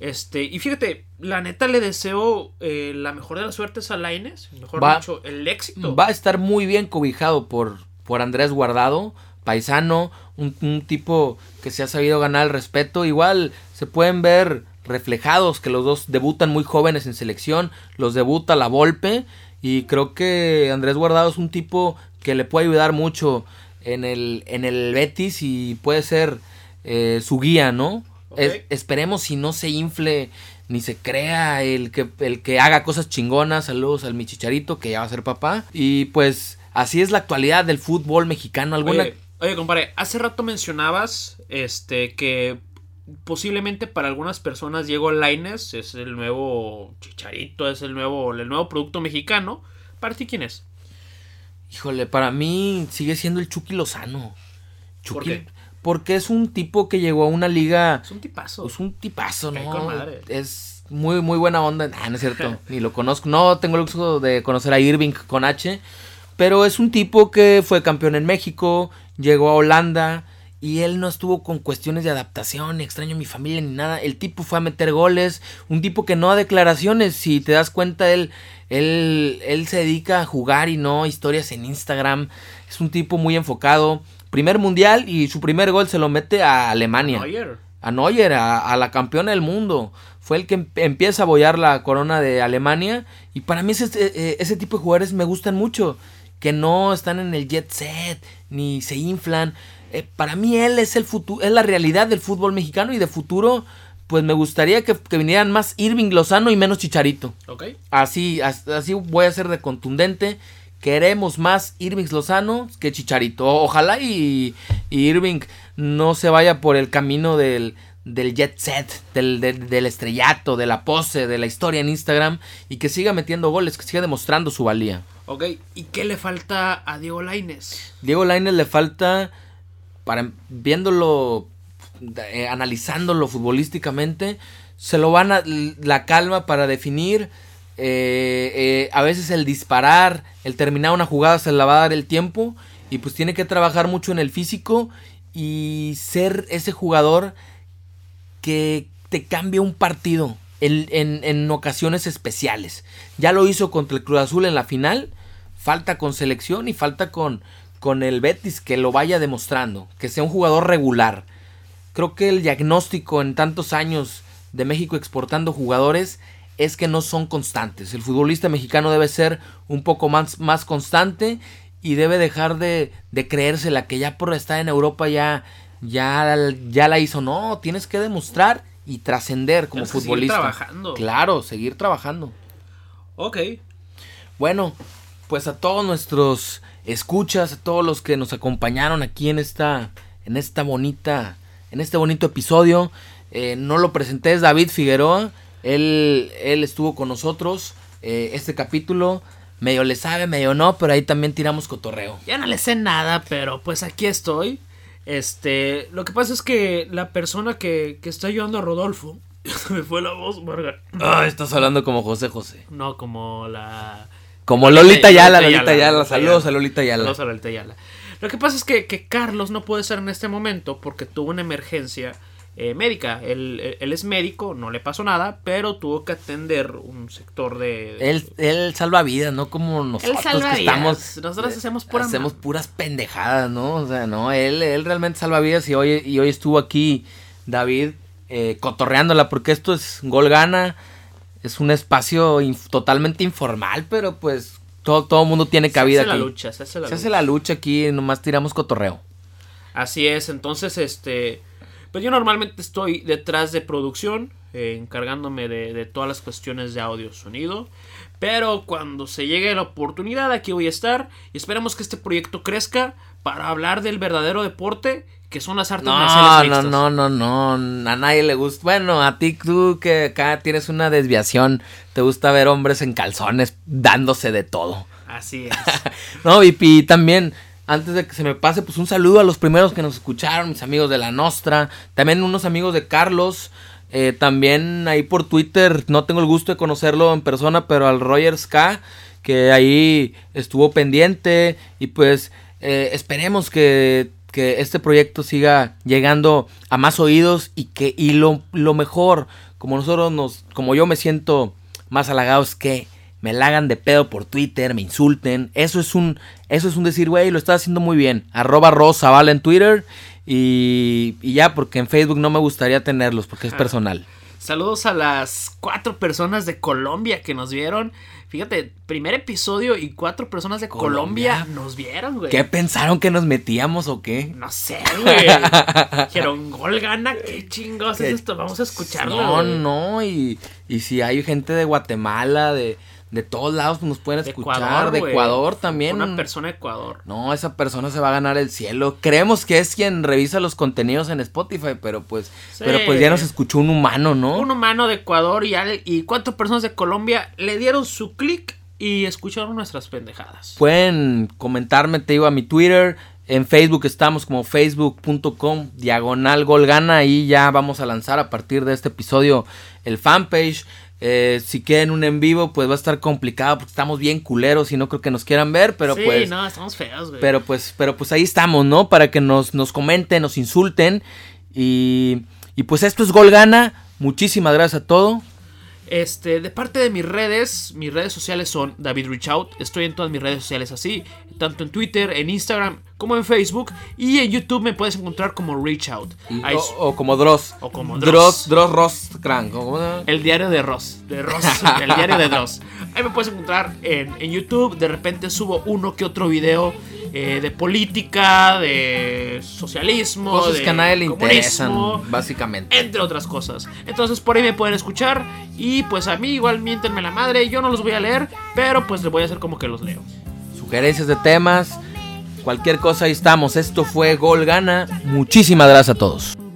Este, y fíjate, la neta le deseo eh, la mejor de las suertes a Laines, mejor dicho, el éxito. Va a estar muy bien cobijado por, por Andrés Guardado paisano, un, tipo que se ha sabido ganar el respeto. Igual se pueden ver reflejados que los dos debutan muy jóvenes en selección, los debuta la Volpe y creo que Andrés Guardado es un tipo que le puede ayudar mucho en el, en el Betis y puede ser eh, su guía, ¿no? esperemos si no se infle ni se crea el que, el que haga cosas chingonas. Saludos al Michicharito que ya va a ser papá. Y pues así es la actualidad del fútbol mexicano. ¿Alguna, Oye, compadre, hace rato mencionabas este que posiblemente para algunas personas Diego Laines es el nuevo chicharito, es el nuevo, el nuevo producto mexicano. ¿Para ti quién es? Híjole, para mí sigue siendo el Chucky Lozano. Chucky, Porque es un tipo que llegó a una liga. Es un tipazo. Es un tipazo, ¿no? Es muy, muy buena onda. Ah, no es cierto. Ni lo conozco. No tengo el gusto de conocer a Irving con H. Pero es un tipo que fue campeón en México. Llegó a Holanda y él no estuvo con cuestiones de adaptación, ni extraño a mi familia, ni nada. El tipo fue a meter goles, un tipo que no da declaraciones. Si te das cuenta, él, él, él se dedica a jugar y no historias en Instagram. Es un tipo muy enfocado. Primer mundial y su primer gol se lo mete a Alemania. Neuer. A Neuer, a, la campeona del mundo. Fue el que empieza a bollar la corona de Alemania. Y para mí ese, eh, ese tipo de jugadores me gustan mucho. Que no están en el jet set, ni se inflan eh, para mí él es el futuro, es la realidad del fútbol mexicano y de futuro, pues me gustaría que, vinieran más Irving Lozano y menos Chicharito. Ok. Así, así voy a ser de contundente. Queremos más Irving Lozano que Chicharito. Ojalá y, Irving no se vaya por el camino del, del jet set, del, del, estrellato, de la pose, de la historia en Instagram y que siga metiendo goles, que siga demostrando su valía. Ok, ¿y qué le falta a Diego Laines? Diego Laines le falta para viéndolo, eh, analizándolo futbolísticamente, se lo van a la calma para definir. Eh, eh, a veces el disparar, el terminar una jugada se la va a dar el tiempo y pues tiene que trabajar mucho en el físico y ser ese jugador que te cambia un partido en, en, ocasiones especiales. Ya lo hizo contra el Cruz Azul en la final, falta con selección y falta con, con el Betis que lo vaya demostrando, que sea un jugador regular. Creo que el diagnóstico en tantos años de México exportando jugadores es que no son constantes. El futbolista mexicano debe ser un poco más, más constante y debe dejar de, de creérsela que ya por estar en Europa ya, ya, ya la hizo. No, tienes que demostrar y trascender como futbolista. Seguir trabajando. Claro, seguir trabajando. Ok. Bueno, pues a todos nuestros escuchas, a todos los que nos acompañaron aquí en esta, en esta bonita, en este bonito episodio. Eh, no lo presenté, es David Figueroa. Él, él estuvo con nosotros. Eh, este capítulo medio le sabe, medio no, pero ahí también tiramos cotorreo. Ya no le sé nada, pero pues aquí estoy. Este, lo que pasa es que la persona que, que está ayudando a Rodolfo, me fue la voz, Marga. Ah, estás hablando como José José. No, como la como Lolita Yala, Lolita Yala. Saludos a Lolita Yala. Saludos a Lolita Yala. Lo que pasa es que, que Carlos no puede ser en este momento porque tuvo una emergencia eh, médica. Él, él, es médico, no le pasó nada, pero tuvo que atender un sector de. Él, él salva vidas, no como nosotros él salva que estamos. Nosotros hacemos puras. Hacemos puras pendejadas, ¿no? O sea, no, él, él realmente salva vidas y hoy, y hoy estuvo aquí David eh, cotorreándola porque esto es gol gana es un espacio totalmente informal, pero pues todo, todo mundo tiene cabida se hace La lucha, se hace la se hace la lucha aquí, nomás tiramos cotorreo. Así es, entonces este pues yo normalmente estoy detrás de producción, eh, encargándome de, de, todas las cuestiones de audio, sonido. Pero cuando se llegue la oportunidad, aquí voy a estar. Y esperemos que este proyecto crezca para hablar del verdadero deporte que son las artes no, marciales No, no, no, no, a nadie le gusta. Bueno, a ti tú que acá tienes una desviación, te gusta ver hombres en calzones dándose de todo. Así es. no, y, también, antes de que se me pase, pues un saludo a los primeros que nos escucharon, mis amigos de la Nostra, también unos amigos de Carlos, eh, también ahí por Twitter, no tengo el gusto de conocerlo en persona, pero al Rogers K, que ahí estuvo pendiente y pues eh, esperemos que que este proyecto siga llegando a más oídos y que y lo, lo mejor como nosotros nos como yo me siento más halagado es que me la hagan de pedo por Twitter, me insulten. Eso es un, eso es un decir, güey, lo estás haciendo muy bien. Arroba Rosa vale en Twitter y, y, ya, porque en Facebook no me gustaría tenerlos porque es personal. Saludos a las cuatro personas de Colombia que nos vieron. Fíjate, primer episodio y cuatro personas de Colombia, nos vieron, güey. ¿Qué pensaron que nos metíamos o qué? No sé, güey. Dijeron, gol gana, qué chingos es esto, vamos a escucharlo. No, no, y, y si hay gente de Guatemala, de, de todos lados nos pueden escuchar, de Ecuador también. Una persona de Ecuador. No, esa persona se va a ganar el cielo. Creemos que es quien revisa los contenidos en Spotify, pero pues, pero pues ya nos escuchó un humano, ¿no? Un humano de Ecuador y, y cuántas personas de Colombia le dieron su clic y escucharon nuestras pendejadas. Pueden comentarme, te digo, a mi Twitter. En Facebook estamos como facebook.com diagonal golgana. Ahí ya vamos a lanzar a partir de este episodio el fanpage. Eh, si quieren un en vivo, pues va a estar complicado porque estamos bien culeros y no creo que nos quieran ver, pero sí, pues. no, estamos feos, güey. Pero pues, pero pues ahí estamos, ¿no? Para que nos, nos comenten, nos insulten. Y, y pues esto es Golgana. Muchísimas gracias a todo. Este, de parte de mis redes, mis redes sociales son David Reachout. Estoy en todas mis redes sociales así, tanto en Twitter, en Instagram, como en Facebook. Y en YouTube me puedes encontrar como Reachout. O, como Dross. O como Dross. Dross, Ross Crank. El diario de Ross. De Ross. el diario de Dross. Ahí me puedes encontrar en, en YouTube. De repente subo uno que otro video eh, de política, de socialismo, cosas de que a nadie le interesan, básicamente. Entre otras cosas. Entonces por ahí me pueden escuchar y pues a mí igual miéntenme la madre, yo no los voy a leer, pero pues les voy a hacer como que los leo. Sugerencias de temas, cualquier cosa ahí estamos. Esto fue Gol Gana. Muchísimas gracias a todos.